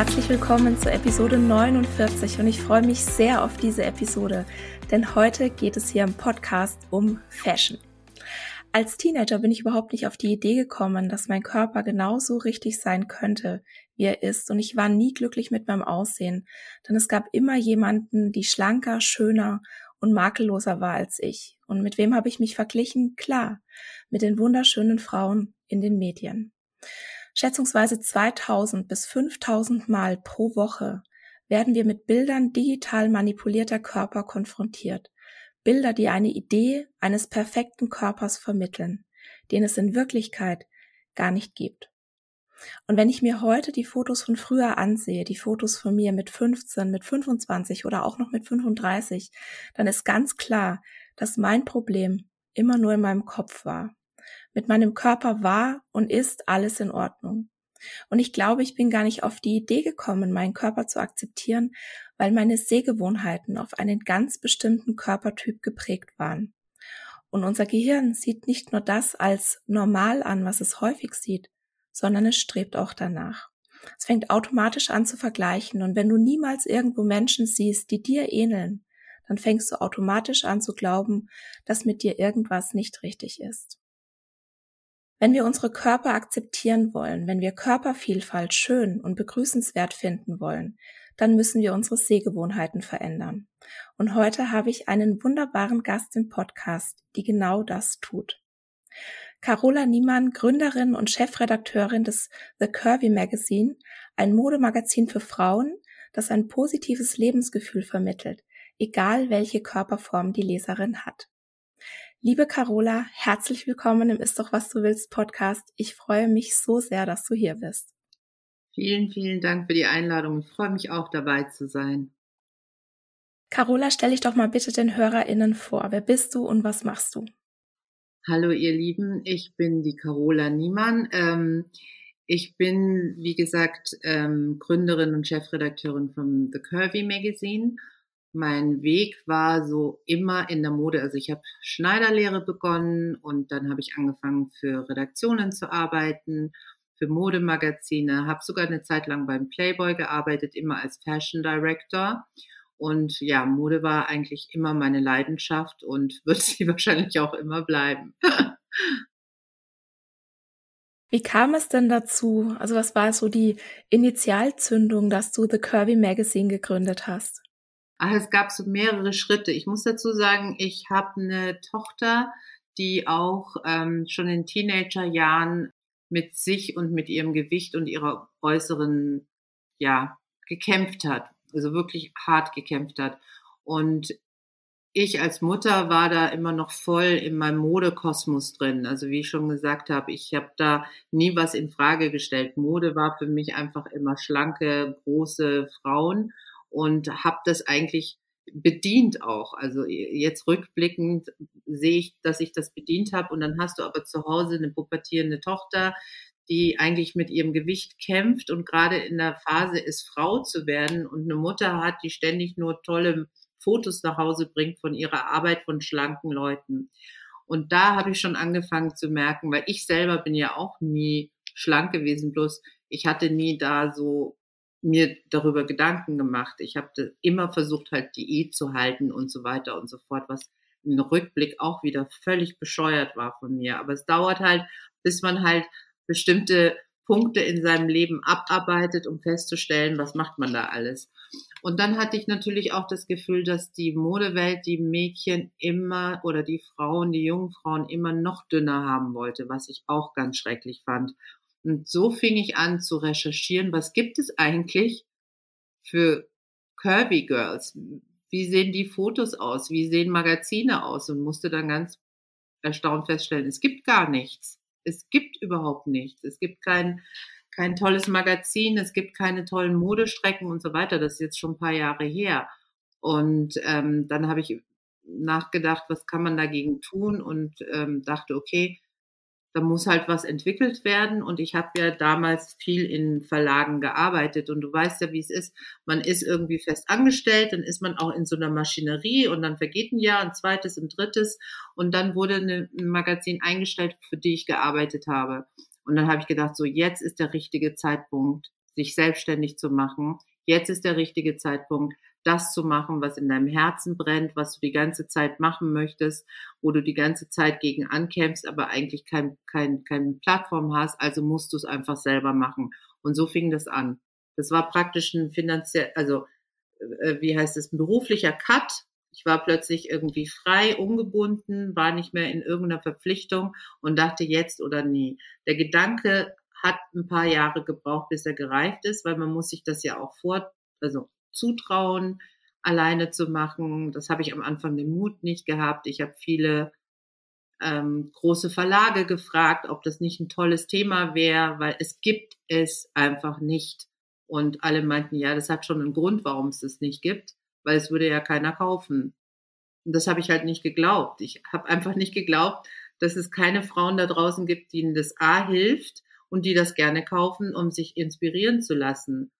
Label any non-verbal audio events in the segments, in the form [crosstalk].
Herzlich willkommen zur Episode 49 und ich freue mich sehr auf diese Episode, denn heute geht es hier im Podcast um Fashion. Als Teenager bin ich überhaupt nicht auf die Idee gekommen, dass mein Körper genauso richtig sein könnte, wie er ist und ich war nie glücklich mit meinem Aussehen, denn es gab immer jemanden, die schlanker, schöner und makelloser war als ich. Und mit wem habe ich mich verglichen? Klar, mit den wunderschönen Frauen in den Medien. Schätzungsweise 2000 bis 5000 Mal pro Woche werden wir mit Bildern digital manipulierter Körper konfrontiert. Bilder, die eine Idee eines perfekten Körpers vermitteln, den es in Wirklichkeit gar nicht gibt. Und wenn ich mir heute die Fotos von früher ansehe, die Fotos von mir mit 15, mit 25 oder auch noch mit 35, dann ist ganz klar, dass mein Problem immer nur in meinem Kopf war. Mit meinem Körper war und ist alles in Ordnung. Und ich glaube, ich bin gar nicht auf die Idee gekommen, meinen Körper zu akzeptieren, weil meine Sehgewohnheiten auf einen ganz bestimmten Körpertyp geprägt waren. Und unser Gehirn sieht nicht nur das als normal an, was es häufig sieht, sondern es strebt auch danach. Es fängt automatisch an zu vergleichen und wenn du niemals irgendwo Menschen siehst, die dir ähneln, dann fängst du automatisch an zu glauben, dass mit dir irgendwas nicht richtig ist. Wenn wir unsere Körper akzeptieren wollen, wenn wir Körpervielfalt schön und begrüßenswert finden wollen, dann müssen wir unsere Sehgewohnheiten verändern. Und heute habe ich einen wunderbaren Gast im Podcast, die genau das tut. Carola Niemann, Gründerin und Chefredakteurin des The Curvy Magazine, ein Modemagazin für Frauen, das ein positives Lebensgefühl vermittelt, egal welche Körperform die Leserin hat. Liebe Carola, herzlich willkommen im Ist doch was du willst Podcast. Ich freue mich so sehr, dass du hier bist. Vielen, vielen Dank für die Einladung. Ich freue mich auch dabei zu sein. Carola, stell dich doch mal bitte den HörerInnen vor. Wer bist du und was machst du? Hallo, ihr Lieben. Ich bin die Carola Niemann. Ähm, ich bin, wie gesagt, ähm, Gründerin und Chefredakteurin vom The Curvy Magazine mein Weg war so immer in der Mode. Also ich habe Schneiderlehre begonnen und dann habe ich angefangen für Redaktionen zu arbeiten, für Modemagazine, habe sogar eine Zeit lang beim Playboy gearbeitet, immer als Fashion Director. Und ja, Mode war eigentlich immer meine Leidenschaft und [laughs] wird sie wahrscheinlich auch immer bleiben. Wie kam es denn dazu? Also was war so die Initialzündung, dass du The Curvy Magazine gegründet hast? Ach, es gab so mehrere Schritte. Ich muss dazu sagen, ich habe eine Tochter, die auch ähm, schon in Teenagerjahren mit sich und mit ihrem Gewicht und ihrer äußeren, ja, gekämpft hat. Also wirklich hart gekämpft hat. Und ich als Mutter war da immer noch voll in meinem Modekosmos drin. Also wie ich schon gesagt habe, ich habe da nie was in Frage gestellt. Mode war für mich einfach immer schlanke, große Frauen und habe das eigentlich bedient auch. Also jetzt rückblickend sehe ich, dass ich das bedient habe und dann hast du aber zu Hause eine pubertierende Tochter, die eigentlich mit ihrem Gewicht kämpft und gerade in der Phase ist, Frau zu werden und eine Mutter hat, die ständig nur tolle Fotos nach Hause bringt von ihrer Arbeit von schlanken Leuten. Und da habe ich schon angefangen zu merken, weil ich selber bin ja auch nie schlank gewesen, bloß ich hatte nie da so mir darüber Gedanken gemacht. Ich habe immer versucht, halt Diät zu halten und so weiter und so fort, was im Rückblick auch wieder völlig bescheuert war von mir. Aber es dauert halt, bis man halt bestimmte Punkte in seinem Leben abarbeitet, um festzustellen, was macht man da alles. Und dann hatte ich natürlich auch das Gefühl, dass die Modewelt die Mädchen immer oder die Frauen, die jungen Frauen immer noch dünner haben wollte, was ich auch ganz schrecklich fand. Und so fing ich an zu recherchieren, was gibt es eigentlich für Curvy Girls? Wie sehen die Fotos aus? Wie sehen Magazine aus? Und musste dann ganz erstaunt feststellen, es gibt gar nichts. Es gibt überhaupt nichts. Es gibt kein, kein tolles Magazin, es gibt keine tollen Modestrecken und so weiter. Das ist jetzt schon ein paar Jahre her. Und ähm, dann habe ich nachgedacht, was kann man dagegen tun und ähm, dachte, okay, da muss halt was entwickelt werden. Und ich habe ja damals viel in Verlagen gearbeitet. Und du weißt ja, wie es ist. Man ist irgendwie fest angestellt, dann ist man auch in so einer Maschinerie und dann vergeht ein Jahr, ein zweites, ein drittes. Und dann wurde eine, ein Magazin eingestellt, für die ich gearbeitet habe. Und dann habe ich gedacht, so jetzt ist der richtige Zeitpunkt, sich selbstständig zu machen. Jetzt ist der richtige Zeitpunkt, das zu machen, was in deinem Herzen brennt, was du die ganze Zeit machen möchtest, wo du die ganze Zeit gegen ankämpfst, aber eigentlich kein, kein, keine Plattform hast, also musst du es einfach selber machen. Und so fing das an. Das war praktisch ein finanziell, also äh, wie heißt es, ein beruflicher Cut. Ich war plötzlich irgendwie frei, ungebunden, war nicht mehr in irgendeiner Verpflichtung und dachte jetzt oder nie. Der Gedanke hat ein paar Jahre gebraucht, bis er gereift ist, weil man muss sich das ja auch vor, also zutrauen, alleine zu machen. Das habe ich am Anfang den Mut nicht gehabt. Ich habe viele ähm, große Verlage gefragt, ob das nicht ein tolles Thema wäre, weil es gibt es einfach nicht. Und alle meinten, ja, das hat schon einen Grund, warum es das nicht gibt, weil es würde ja keiner kaufen. Und das habe ich halt nicht geglaubt. Ich habe einfach nicht geglaubt, dass es keine Frauen da draußen gibt, denen das A hilft und die das gerne kaufen, um sich inspirieren zu lassen.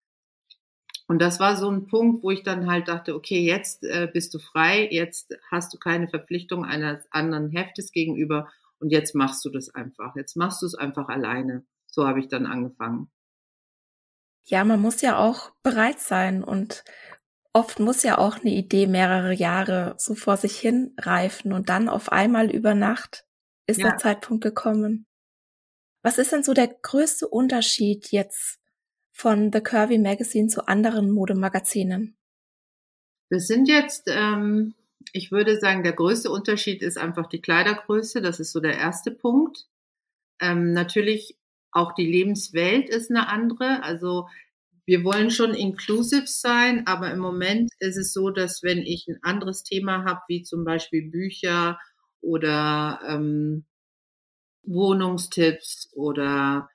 Und das war so ein Punkt, wo ich dann halt dachte, okay, jetzt äh, bist du frei, jetzt hast du keine Verpflichtung eines anderen Heftes gegenüber und jetzt machst du das einfach. Jetzt machst du es einfach alleine. So habe ich dann angefangen. Ja, man muss ja auch bereit sein und oft muss ja auch eine Idee mehrere Jahre so vor sich hin reifen und dann auf einmal über Nacht ist ja. der Zeitpunkt gekommen. Was ist denn so der größte Unterschied jetzt von The Curvy Magazine zu anderen Modemagazinen? Das sind jetzt, ähm, ich würde sagen, der größte Unterschied ist einfach die Kleidergröße. Das ist so der erste Punkt. Ähm, natürlich auch die Lebenswelt ist eine andere. Also wir wollen schon inclusive sein, aber im Moment ist es so, dass wenn ich ein anderes Thema habe, wie zum Beispiel Bücher oder ähm, Wohnungstipps oder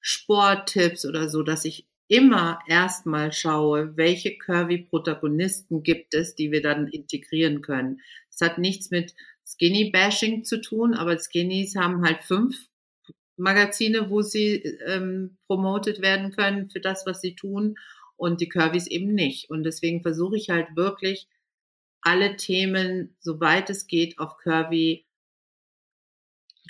Sporttipps oder so, dass ich immer erstmal schaue, welche Curvy-Protagonisten gibt es, die wir dann integrieren können. Es hat nichts mit Skinny-Bashing zu tun, aber Skinnies haben halt fünf Magazine, wo sie ähm, promotet werden können für das, was sie tun und die Curvys eben nicht. Und deswegen versuche ich halt wirklich alle Themen, soweit es geht, auf Curvy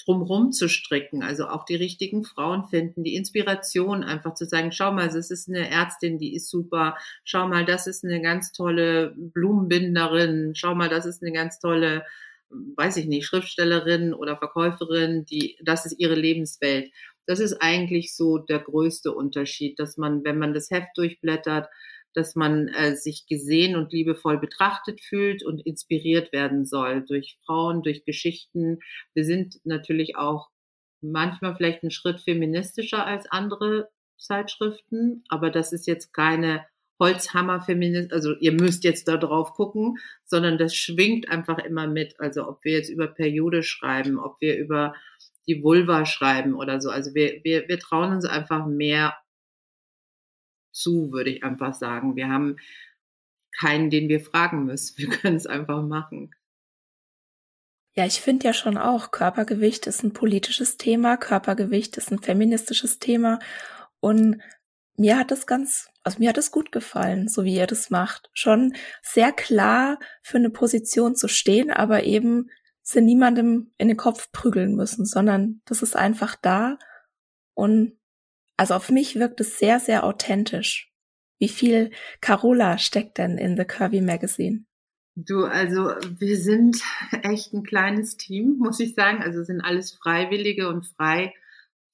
drumrum zu stricken, also auch die richtigen Frauen finden, die Inspiration einfach zu sagen, schau mal, das ist eine Ärztin, die ist super, schau mal, das ist eine ganz tolle Blumenbinderin, schau mal, das ist eine ganz tolle, weiß ich nicht, Schriftstellerin oder Verkäuferin, die, das ist ihre Lebenswelt. Das ist eigentlich so der größte Unterschied, dass man, wenn man das Heft durchblättert, dass man äh, sich gesehen und liebevoll betrachtet fühlt und inspiriert werden soll durch Frauen, durch Geschichten. Wir sind natürlich auch manchmal vielleicht einen Schritt feministischer als andere Zeitschriften, aber das ist jetzt keine Holzhammer-Feminist, also ihr müsst jetzt da drauf gucken, sondern das schwingt einfach immer mit. Also ob wir jetzt über Periode schreiben, ob wir über die Vulva schreiben oder so. Also wir, wir, wir trauen uns einfach mehr zu, würde ich einfach sagen. Wir haben keinen, den wir fragen müssen. [laughs] Wir können es einfach machen. Ja, ich finde ja schon auch, Körpergewicht ist ein politisches Thema, Körpergewicht ist ein feministisches Thema und mir hat es ganz, also mir hat es gut gefallen, so wie ihr das macht. Schon sehr klar für eine Position zu stehen, aber eben sie niemandem in den Kopf prügeln müssen, sondern das ist einfach da und also auf mich wirkt es sehr, sehr authentisch. Wie viel Carola steckt denn in The Curvy Magazine? Du, also wir sind echt ein kleines Team, muss ich sagen. Also sind alles Freiwillige und frei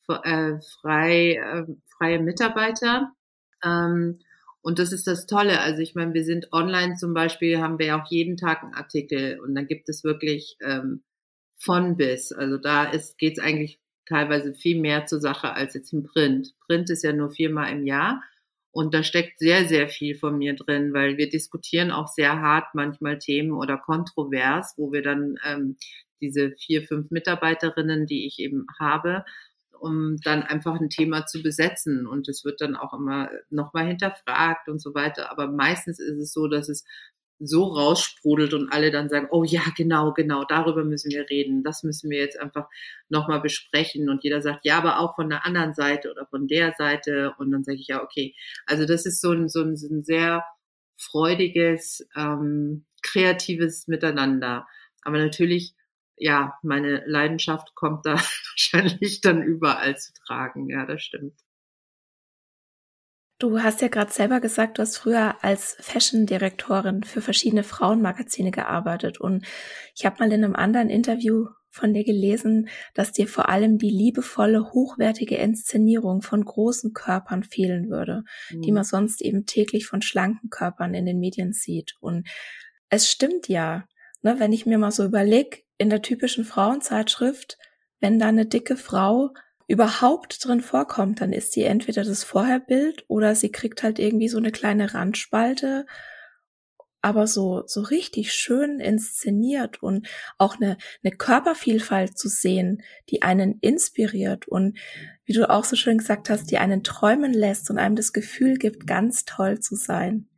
äh, frei, äh, freie Mitarbeiter. Ähm, und das ist das Tolle. Also ich meine, wir sind online zum Beispiel, haben wir auch jeden Tag einen Artikel und dann gibt es wirklich ähm, von bis. Also da ist geht's eigentlich teilweise viel mehr zur Sache als jetzt im Print. Print ist ja nur viermal im Jahr und da steckt sehr, sehr viel von mir drin, weil wir diskutieren auch sehr hart manchmal Themen oder kontrovers, wo wir dann ähm, diese vier, fünf Mitarbeiterinnen, die ich eben habe, um dann einfach ein Thema zu besetzen. Und es wird dann auch immer nochmal hinterfragt und so weiter. Aber meistens ist es so, dass es so raussprudelt und alle dann sagen, oh ja, genau, genau, darüber müssen wir reden, das müssen wir jetzt einfach nochmal besprechen. Und jeder sagt, ja, aber auch von der anderen Seite oder von der Seite. Und dann sage ich, ja, okay, also das ist so ein, so ein, so ein sehr freudiges, ähm, kreatives Miteinander, aber natürlich, ja, meine Leidenschaft kommt da [laughs] wahrscheinlich dann überall zu tragen, ja, das stimmt. Du hast ja gerade selber gesagt, du hast früher als Fashion-Direktorin für verschiedene Frauenmagazine gearbeitet und ich habe mal in einem anderen Interview von dir gelesen, dass dir vor allem die liebevolle, hochwertige Inszenierung von großen Körpern fehlen würde, mhm. die man sonst eben täglich von schlanken Körpern in den Medien sieht. Und es stimmt ja, ne, wenn ich mir mal so überlege, in der typischen Frauenzeitschrift, wenn da eine dicke Frau überhaupt drin vorkommt, dann ist sie entweder das Vorherbild oder sie kriegt halt irgendwie so eine kleine Randspalte, aber so, so richtig schön inszeniert und auch eine, eine Körpervielfalt zu sehen, die einen inspiriert und wie du auch so schön gesagt hast, die einen träumen lässt und einem das Gefühl gibt, ganz toll zu sein.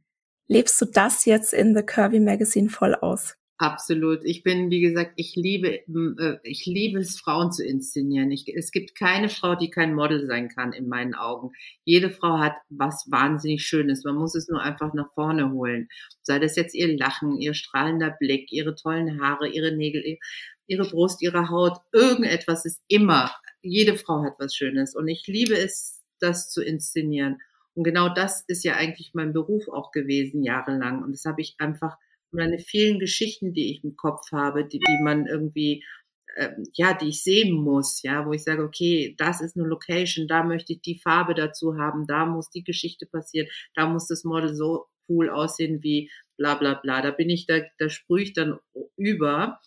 Lebst du das jetzt in The Curvy Magazine voll aus? Absolut. Ich bin, wie gesagt, ich liebe, äh, ich liebe es, Frauen zu inszenieren. Ich, es gibt keine Frau, die kein Model sein kann, in meinen Augen. Jede Frau hat was wahnsinnig Schönes. Man muss es nur einfach nach vorne holen. Sei das jetzt ihr Lachen, ihr strahlender Blick, ihre tollen Haare, ihre Nägel, ihre Brust, ihre Haut. Irgendetwas ist immer. Jede Frau hat was Schönes. Und ich liebe es, das zu inszenieren. Und genau das ist ja eigentlich mein Beruf auch gewesen, jahrelang. Und das habe ich einfach meine vielen Geschichten, die ich im Kopf habe, die, die man irgendwie, äh, ja, die ich sehen muss, ja, wo ich sage, okay, das ist eine Location, da möchte ich die Farbe dazu haben, da muss die Geschichte passieren, da muss das Model so cool aussehen wie bla bla bla. Da bin ich, da, da sprühe ich dann über.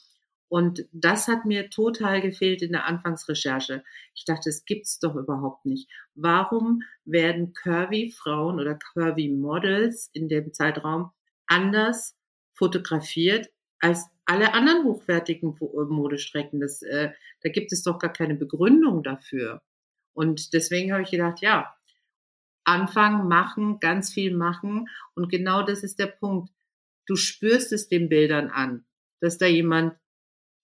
Und das hat mir total gefehlt in der Anfangsrecherche. Ich dachte, es gibt's doch überhaupt nicht. Warum werden curvy Frauen oder curvy Models in dem Zeitraum anders fotografiert als alle anderen hochwertigen äh, Modestrecken. Das, äh, da gibt es doch gar keine Begründung dafür. Und deswegen habe ich gedacht, ja, anfangen, machen, ganz viel machen. Und genau das ist der Punkt. Du spürst es den Bildern an, dass da jemand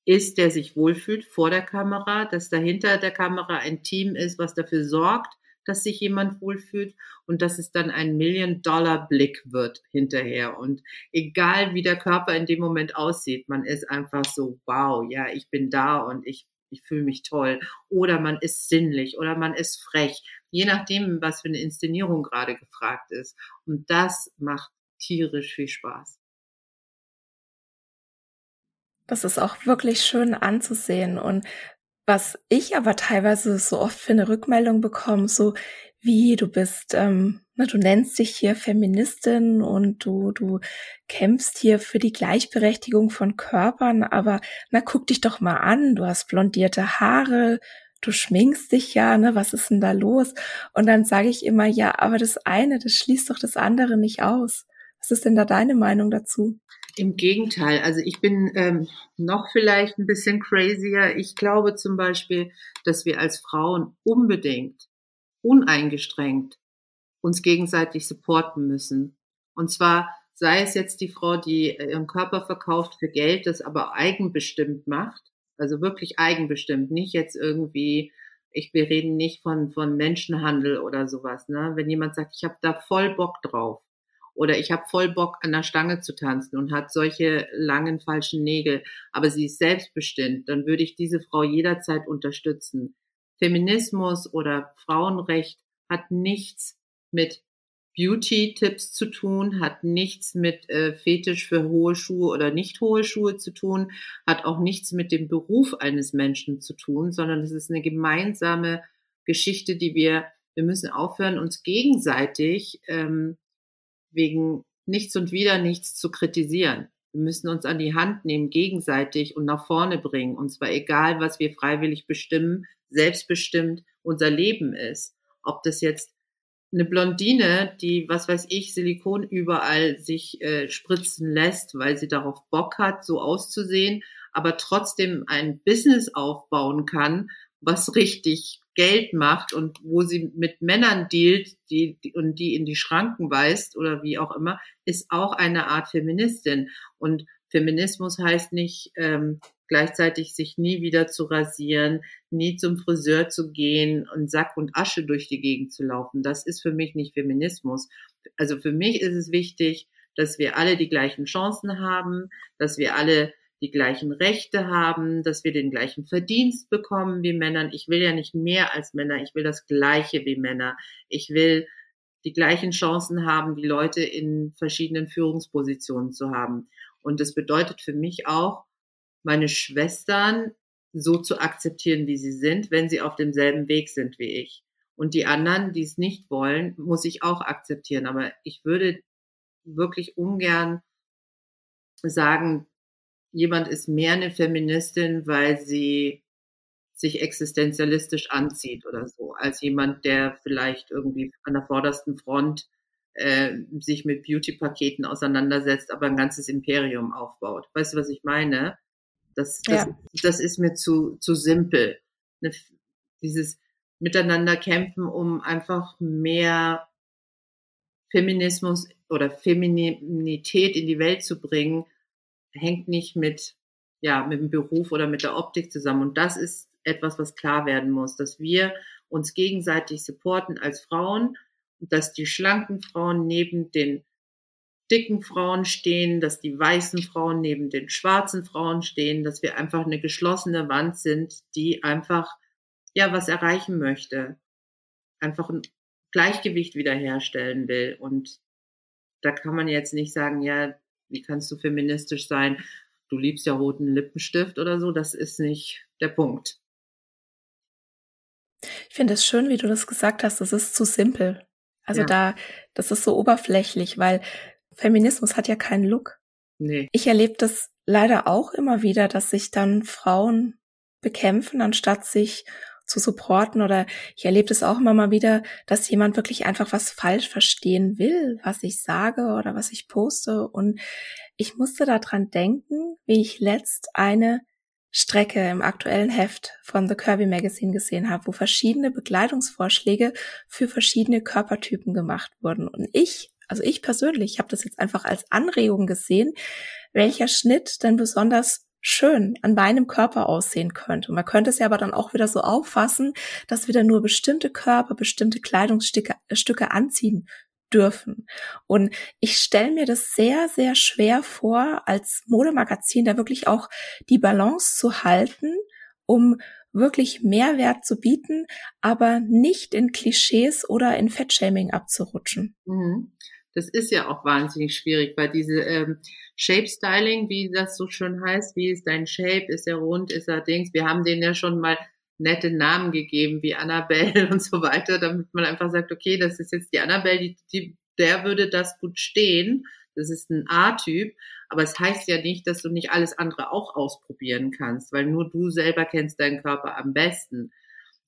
ist, der sich wohlfühlt vor der Kamera, dass dahinter der Kamera ein Team ist, was dafür sorgt, dass sich jemand wohlfühlt und dass es dann ein Million-Dollar-Blick wird hinterher. Und egal wie der Körper in dem Moment aussieht, man ist einfach so, wow, ja, ich bin da und ich, ich fühle mich toll. Oder man ist sinnlich oder man ist frech. Je nachdem, was für eine Inszenierung gerade gefragt ist. Und das macht tierisch viel Spaß. Das ist auch wirklich schön anzusehen. Und was ich aber teilweise so oft für eine Rückmeldung bekomme, so wie du bist, ähm, na, du nennst dich hier Feministin und du, du kämpfst hier für die Gleichberechtigung von Körpern, aber na, guck dich doch mal an, du hast blondierte Haare, du schminkst dich ja, ne, was ist denn da los? Und dann sage ich immer, ja, aber das eine, das schließt doch das andere nicht aus. Was ist denn da deine Meinung dazu? Im Gegenteil, also ich bin ähm, noch vielleicht ein bisschen crazier. Ich glaube zum Beispiel, dass wir als Frauen unbedingt, uneingestrengt uns gegenseitig supporten müssen. Und zwar sei es jetzt die Frau, die ihren Körper verkauft für Geld, das aber eigenbestimmt macht, also wirklich eigenbestimmt, nicht jetzt irgendwie, ich, wir reden nicht von, von Menschenhandel oder sowas, ne? Wenn jemand sagt, ich habe da voll Bock drauf, oder ich habe voll Bock an der Stange zu tanzen und hat solche langen falschen Nägel, aber sie ist selbstbestimmt, dann würde ich diese Frau jederzeit unterstützen. Feminismus oder Frauenrecht hat nichts mit Beauty-Tipps zu tun, hat nichts mit äh, Fetisch für hohe Schuhe oder nicht hohe Schuhe zu tun, hat auch nichts mit dem Beruf eines Menschen zu tun, sondern es ist eine gemeinsame Geschichte, die wir, wir müssen aufhören, uns gegenseitig ähm, wegen nichts und wieder nichts zu kritisieren. Wir müssen uns an die Hand nehmen, gegenseitig und nach vorne bringen. Und zwar egal, was wir freiwillig bestimmen, selbstbestimmt unser Leben ist. Ob das jetzt eine Blondine, die, was weiß ich, Silikon überall sich äh, spritzen lässt, weil sie darauf Bock hat, so auszusehen, aber trotzdem ein Business aufbauen kann, was richtig Geld macht und wo sie mit Männern dealt die, und die in die Schranken weist oder wie auch immer, ist auch eine Art Feministin. Und Feminismus heißt nicht ähm, gleichzeitig sich nie wieder zu rasieren, nie zum Friseur zu gehen und Sack und Asche durch die Gegend zu laufen. Das ist für mich nicht Feminismus. Also für mich ist es wichtig, dass wir alle die gleichen Chancen haben, dass wir alle die gleichen Rechte haben, dass wir den gleichen Verdienst bekommen wie Männern. Ich will ja nicht mehr als Männer, ich will das Gleiche wie Männer. Ich will die gleichen Chancen haben, die Leute in verschiedenen Führungspositionen zu haben. Und das bedeutet für mich auch, meine Schwestern so zu akzeptieren, wie sie sind, wenn sie auf demselben Weg sind wie ich. Und die anderen, die es nicht wollen, muss ich auch akzeptieren. Aber ich würde wirklich ungern sagen, jemand ist mehr eine Feministin, weil sie sich existenzialistisch anzieht oder so, als jemand, der vielleicht irgendwie an der vordersten Front äh, sich mit Beauty-Paketen auseinandersetzt, aber ein ganzes Imperium aufbaut. Weißt du, was ich meine? Das, das, ja. das ist mir zu, zu simpel. Ne, dieses Miteinander kämpfen, um einfach mehr Feminismus oder Feminität in die Welt zu bringen, hängt nicht mit, ja, mit dem Beruf oder mit der Optik zusammen. Und das ist etwas, was klar werden muss, dass wir uns gegenseitig supporten als Frauen, dass die schlanken Frauen neben den dicken Frauen stehen, dass die weißen Frauen neben den schwarzen Frauen stehen, dass wir einfach eine geschlossene Wand sind, die einfach, ja, was erreichen möchte. Einfach ein Gleichgewicht wiederherstellen will. Und da kann man jetzt nicht sagen, ja, wie kannst du feministisch sein? Du liebst ja roten Lippenstift oder so. Das ist nicht der Punkt. Ich finde es schön, wie du das gesagt hast. Das ist zu simpel. Also ja. da, das ist so oberflächlich, weil Feminismus hat ja keinen Look. Nee. Ich erlebe das leider auch immer wieder, dass sich dann Frauen bekämpfen, anstatt sich zu supporten oder ich erlebe das auch immer mal wieder, dass jemand wirklich einfach was falsch verstehen will, was ich sage oder was ich poste und ich musste daran denken, wie ich letzt eine Strecke im aktuellen Heft von The Kirby Magazine gesehen habe, wo verschiedene Bekleidungsvorschläge für verschiedene Körpertypen gemacht wurden. Und ich, also ich persönlich, habe das jetzt einfach als Anregung gesehen, welcher Schnitt denn besonders schön an meinem Körper aussehen könnte. Und man könnte es ja aber dann auch wieder so auffassen, dass wieder nur bestimmte Körper, bestimmte Kleidungsstücke äh, Stücke anziehen dürfen. Und ich stelle mir das sehr, sehr schwer vor, als Modemagazin da wirklich auch die Balance zu halten, um wirklich Mehrwert zu bieten, aber nicht in Klischees oder in Fettshaming abzurutschen. Mhm. Das ist ja auch wahnsinnig schwierig, weil diese ähm, Shape Styling, wie das so schön heißt, wie ist dein Shape, ist er rund, ist er Dings, wir haben denen ja schon mal nette Namen gegeben, wie Annabelle [laughs] und so weiter, damit man einfach sagt, okay, das ist jetzt die Annabelle, die, die, der würde das gut stehen. Das ist ein A-Typ, aber es heißt ja nicht, dass du nicht alles andere auch ausprobieren kannst, weil nur du selber kennst deinen Körper am besten.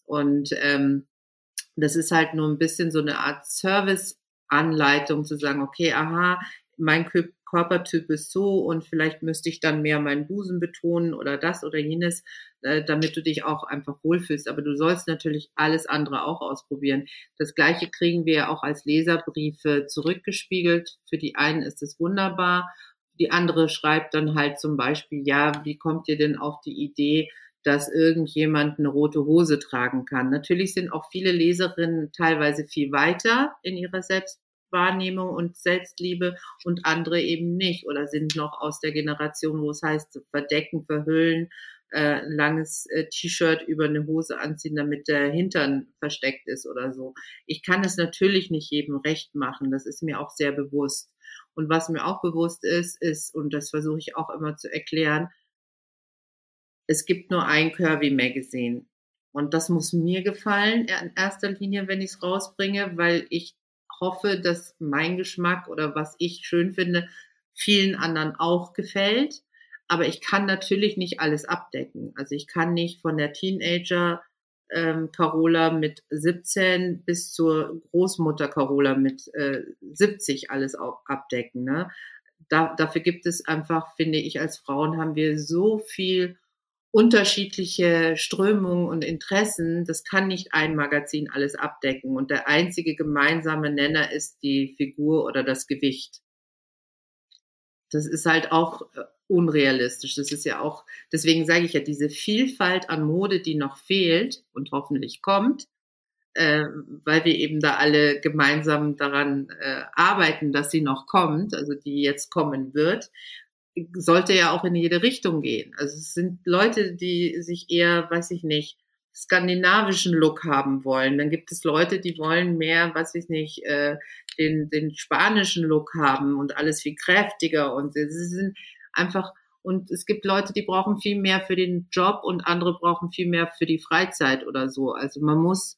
Und ähm, das ist halt nur ein bisschen so eine Art Service Anleitung zu sagen, okay, aha, mein Körpertyp ist so und vielleicht müsste ich dann mehr meinen Busen betonen oder das oder jenes, äh, damit du dich auch einfach wohlfühlst. Aber du sollst natürlich alles andere auch ausprobieren. Das gleiche kriegen wir auch als Leserbriefe zurückgespiegelt. Für die einen ist es wunderbar. Die andere schreibt dann halt zum Beispiel, ja, wie kommt ihr denn auf die Idee, dass irgendjemand eine rote Hose tragen kann. Natürlich sind auch viele Leserinnen teilweise viel weiter in ihrer Selbstwahrnehmung und Selbstliebe und andere eben nicht oder sind noch aus der Generation, wo es heißt, verdecken, verhüllen, äh, langes äh, T-Shirt über eine Hose anziehen, damit der Hintern versteckt ist oder so. Ich kann es natürlich nicht jedem recht machen, das ist mir auch sehr bewusst. Und was mir auch bewusst ist, ist, und das versuche ich auch immer zu erklären, es gibt nur ein Curvy Magazine. Und das muss mir gefallen in erster Linie, wenn ich es rausbringe, weil ich hoffe, dass mein Geschmack oder was ich schön finde, vielen anderen auch gefällt. Aber ich kann natürlich nicht alles abdecken. Also ich kann nicht von der Teenager ähm, Carola mit 17 bis zur Großmutter Carola mit äh, 70 alles auch abdecken. Ne? Da, dafür gibt es einfach, finde ich, als Frauen haben wir so viel unterschiedliche Strömungen und Interessen. Das kann nicht ein Magazin alles abdecken. Und der einzige gemeinsame Nenner ist die Figur oder das Gewicht. Das ist halt auch äh, unrealistisch. Das ist ja auch, deswegen sage ich ja, diese Vielfalt an Mode, die noch fehlt und hoffentlich kommt, äh, weil wir eben da alle gemeinsam daran äh, arbeiten, dass sie noch kommt, also die jetzt kommen wird, sollte ja auch in jede Richtung gehen. Also es sind Leute, die sich eher, weiß ich nicht, skandinavischen Look haben wollen. Dann gibt es Leute, die wollen mehr, weiß ich nicht, äh, den, den spanischen Look haben und alles viel kräftiger und sie sind einfach und es gibt Leute, die brauchen viel mehr für den Job und andere brauchen viel mehr für die Freizeit oder so. Also man muss,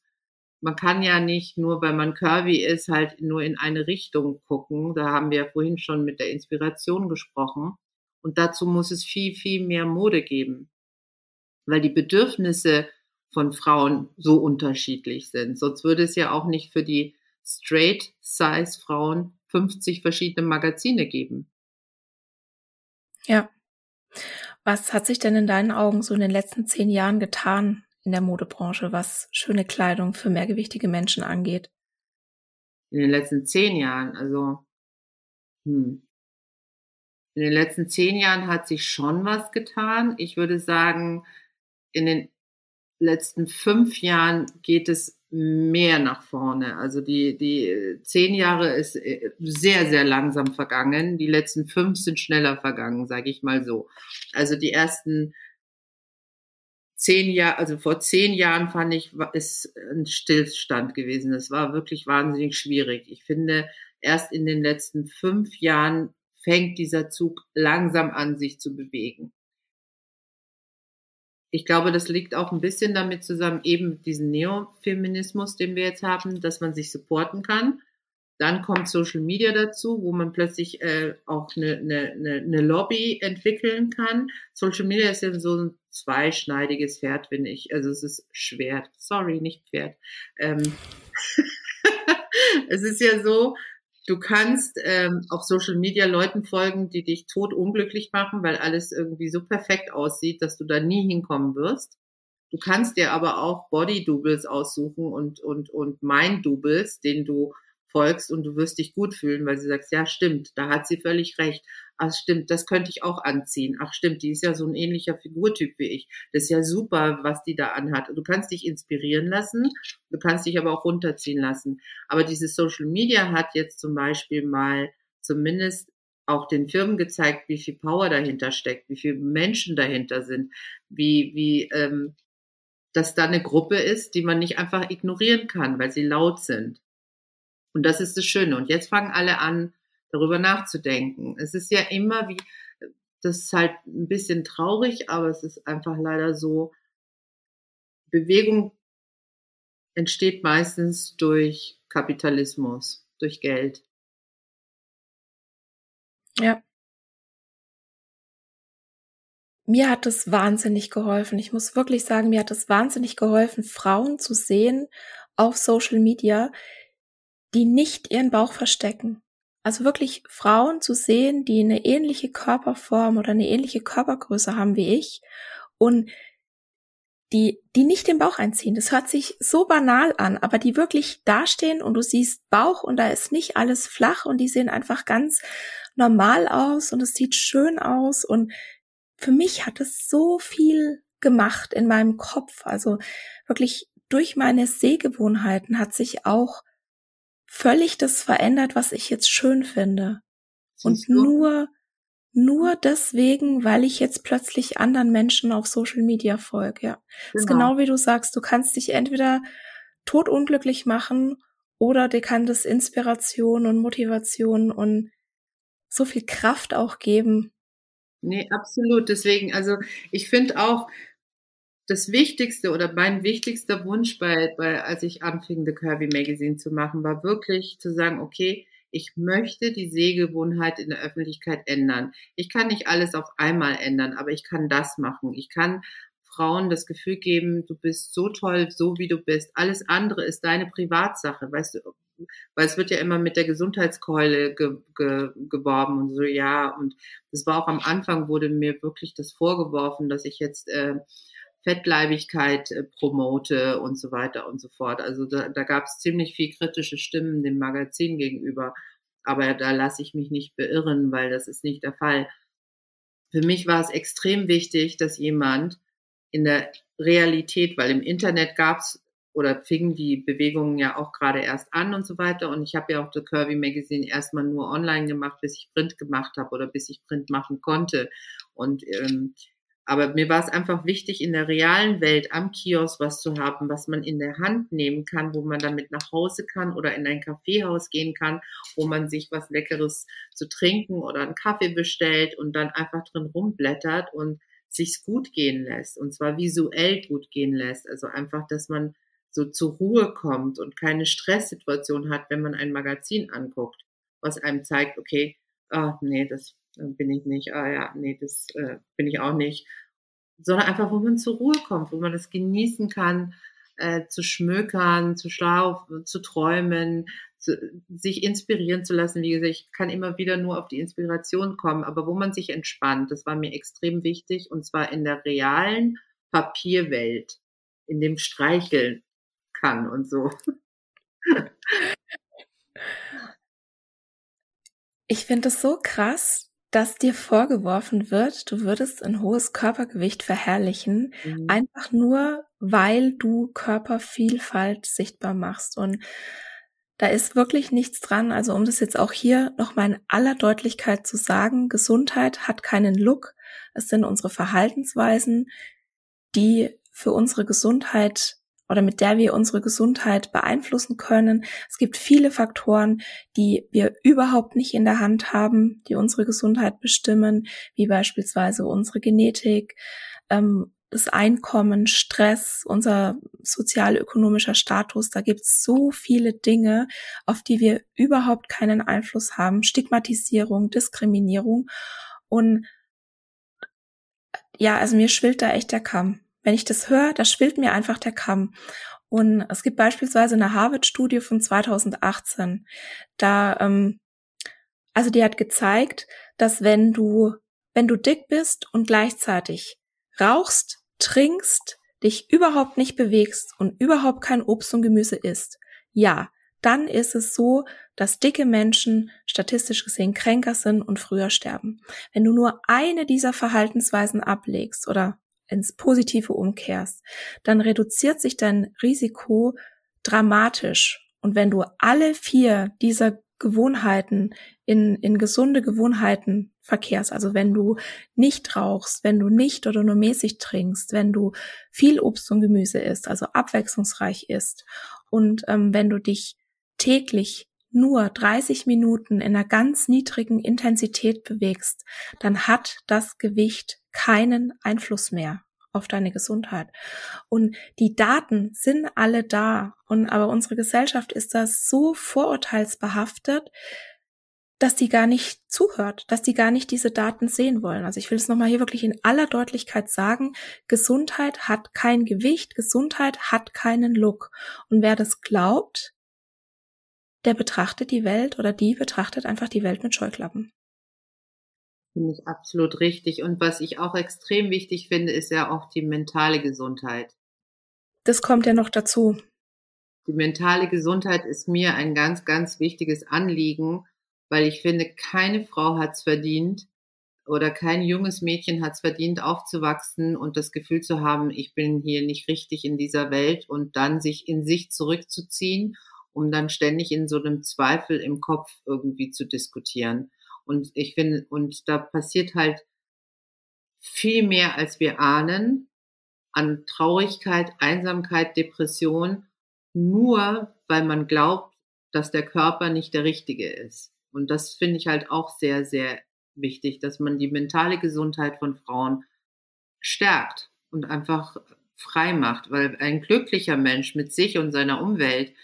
man kann ja nicht nur, weil man curvy ist, halt nur in eine Richtung gucken. Da haben wir ja vorhin schon mit der Inspiration gesprochen. Und dazu muss es viel, viel mehr Mode geben, weil die Bedürfnisse von Frauen so unterschiedlich sind. Sonst würde es ja auch nicht für die Straight-Size-Frauen 50 verschiedene Magazine geben. Ja. Was hat sich denn in deinen Augen so in den letzten zehn Jahren getan in der Modebranche, was schöne Kleidung für mehrgewichtige Menschen angeht? In den letzten zehn Jahren, also hm. In den letzten zehn Jahren hat sich schon was getan. Ich würde sagen, in den letzten fünf Jahren geht es mehr nach vorne. Also die, die zehn Jahre ist äh, sehr, sehr langsam vergangen. Die letzten fünf sind schneller vergangen, sage ich mal so. Also die ersten zehn Jahre, also vor zehn Jahren fand ich, ist ein Stillstand gewesen. Es war wirklich wahnsinnig schwierig. Ich finde, erst in den letzten fünf Jahren fängt dieser Zug langsam an, sich zu bewegen ich glaube, das liegt auch ein bisschen damit zusammen, eben diesen Neofeminismus, den wir jetzt haben, dass man sich supporten kann. Dann kommt Social Media dazu, wo man plötzlich äh, auch eine, eine, eine Lobby entwickeln kann. Social Media ist ja so ein zweischneidiges Pferd, finde ich. Also es ist Schwert. Sorry, nicht Pferd. Ähm, [laughs] es ist ja so, Du kannst ähm, auf Social Media Leuten folgen, die dich tot unglücklich machen, weil alles irgendwie so perfekt aussieht, dass du da nie hinkommen wirst. Du kannst dir aber auch Body-Doubles aussuchen und, und, und Mind-Doubles, denen du folgst und du wirst dich gut fühlen, weil sie sagst, ja, stimmt, da hat sie völlig recht. Ach, stimmt, das könnte ich auch anziehen. Ach, stimmt, die ist ja so ein ähnlicher Figurtyp wie ich. Das ist ja super, was die da anhat. Du kannst dich inspirieren lassen, du kannst dich aber auch runterziehen lassen. Aber dieses Social Media hat jetzt zum Beispiel mal zumindest auch den Firmen gezeigt, wie viel Power dahinter steckt, wie viele Menschen dahinter sind, wie, wie, ähm, dass da eine Gruppe ist, die man nicht einfach ignorieren kann, weil sie laut sind. Und das ist das Schöne. Und jetzt fangen alle an, darüber nachzudenken. Es ist ja immer wie, das ist halt ein bisschen traurig, aber es ist einfach leider so, Bewegung entsteht meistens durch Kapitalismus, durch Geld. Ja. Mir hat es wahnsinnig geholfen. Ich muss wirklich sagen, mir hat es wahnsinnig geholfen, Frauen zu sehen auf Social Media, die nicht ihren Bauch verstecken. Also wirklich Frauen zu sehen, die eine ähnliche Körperform oder eine ähnliche Körpergröße haben wie ich und die, die nicht den Bauch einziehen. Das hört sich so banal an, aber die wirklich dastehen und du siehst Bauch und da ist nicht alles flach und die sehen einfach ganz normal aus und es sieht schön aus und für mich hat es so viel gemacht in meinem Kopf. Also wirklich durch meine Sehgewohnheiten hat sich auch völlig das verändert, was ich jetzt schön finde. Und nur, nur deswegen, weil ich jetzt plötzlich anderen Menschen auf Social Media folge, ja. Genau. Das ist genau. genau wie du sagst, du kannst dich entweder totunglücklich machen oder dir kann das Inspiration und Motivation und so viel Kraft auch geben. Nee, absolut. Deswegen, also ich finde auch, das Wichtigste oder mein wichtigster Wunsch bei, bei, als ich anfing, The Curvy Magazine zu machen, war wirklich zu sagen, okay, ich möchte die Sehgewohnheit in der Öffentlichkeit ändern. Ich kann nicht alles auf einmal ändern, aber ich kann das machen. Ich kann Frauen das Gefühl geben, du bist so toll, so wie du bist. Alles andere ist deine Privatsache, weißt du, weil es wird ja immer mit der Gesundheitskeule ge, ge, geworben und so, ja. Und das war auch am Anfang, wurde mir wirklich das vorgeworfen, dass ich jetzt äh, Fettleibigkeit äh, promote und so weiter und so fort. Also da, da gab es ziemlich viel kritische Stimmen dem Magazin gegenüber. Aber da lasse ich mich nicht beirren, weil das ist nicht der Fall. Für mich war es extrem wichtig, dass jemand in der Realität, weil im Internet gab es oder fingen die Bewegungen ja auch gerade erst an und so weiter. Und ich habe ja auch The Curvy Magazine erstmal nur online gemacht, bis ich Print gemacht habe oder bis ich Print machen konnte. Und ähm, aber mir war es einfach wichtig, in der realen Welt am Kiosk was zu haben, was man in der Hand nehmen kann, wo man damit nach Hause kann oder in ein Kaffeehaus gehen kann, wo man sich was Leckeres zu trinken oder einen Kaffee bestellt und dann einfach drin rumblättert und sich's gut gehen lässt und zwar visuell gut gehen lässt. Also einfach, dass man so zur Ruhe kommt und keine Stresssituation hat, wenn man ein Magazin anguckt, was einem zeigt, okay, ah, nee, das bin ich nicht, ah ja, nee, das äh, bin ich auch nicht. Sondern einfach, wo man zur Ruhe kommt, wo man das genießen kann, äh, zu schmökern, zu schlafen, zu träumen, zu, sich inspirieren zu lassen. Wie gesagt, ich kann immer wieder nur auf die Inspiration kommen, aber wo man sich entspannt, das war mir extrem wichtig und zwar in der realen Papierwelt, in dem Streicheln kann und so. Ich finde es so krass, dass dir vorgeworfen wird, du würdest ein hohes Körpergewicht verherrlichen, mhm. einfach nur, weil du Körpervielfalt sichtbar machst. Und da ist wirklich nichts dran. Also um das jetzt auch hier nochmal in aller Deutlichkeit zu sagen, Gesundheit hat keinen Look. Es sind unsere Verhaltensweisen, die für unsere Gesundheit oder mit der wir unsere Gesundheit beeinflussen können. Es gibt viele Faktoren, die wir überhaupt nicht in der Hand haben, die unsere Gesundheit bestimmen, wie beispielsweise unsere Genetik, ähm, das Einkommen, Stress, unser sozialökonomischer Status. Da gibt es so viele Dinge, auf die wir überhaupt keinen Einfluss haben. Stigmatisierung, Diskriminierung. Und ja, also mir schwillt da echt der Kamm. Wenn ich das höre, da schwillt mir einfach der Kamm. Und es gibt beispielsweise eine Harvard-Studie von 2018. Da, ähm, also die hat gezeigt, dass wenn du, wenn du dick bist und gleichzeitig rauchst, trinkst, dich überhaupt nicht bewegst und überhaupt kein Obst und Gemüse isst, ja, dann ist es so, dass dicke Menschen statistisch gesehen kränker sind und früher sterben. Wenn du nur eine dieser Verhaltensweisen ablegst oder ins Positive umkehrst, dann reduziert sich dein Risiko dramatisch. Und wenn du alle vier dieser Gewohnheiten in, in gesunde Gewohnheiten verkehrst, also wenn du nicht rauchst, wenn du nicht oder nur mäßig trinkst, wenn du viel Obst und Gemüse isst, also abwechslungsreich isst und ähm, wenn du dich täglich nur 30 Minuten in einer ganz niedrigen Intensität bewegst, dann hat das Gewicht keinen Einfluss mehr auf deine Gesundheit. Und die Daten sind alle da. Und aber unsere Gesellschaft ist da so vorurteilsbehaftet, dass die gar nicht zuhört, dass die gar nicht diese Daten sehen wollen. Also ich will es nochmal hier wirklich in aller Deutlichkeit sagen, Gesundheit hat kein Gewicht, Gesundheit hat keinen Look. Und wer das glaubt, der betrachtet die Welt oder die betrachtet einfach die Welt mit Scheuklappen. Finde ich absolut richtig. Und was ich auch extrem wichtig finde, ist ja auch die mentale Gesundheit. Das kommt ja noch dazu. Die mentale Gesundheit ist mir ein ganz, ganz wichtiges Anliegen, weil ich finde, keine Frau hat es verdient oder kein junges Mädchen hat es verdient, aufzuwachsen und das Gefühl zu haben, ich bin hier nicht richtig in dieser Welt und dann sich in sich zurückzuziehen um dann ständig in so einem Zweifel im Kopf irgendwie zu diskutieren. Und ich finde, und da passiert halt viel mehr, als wir ahnen, an Traurigkeit, Einsamkeit, Depression, nur weil man glaubt, dass der Körper nicht der richtige ist. Und das finde ich halt auch sehr, sehr wichtig, dass man die mentale Gesundheit von Frauen stärkt und einfach frei macht, weil ein glücklicher Mensch mit sich und seiner Umwelt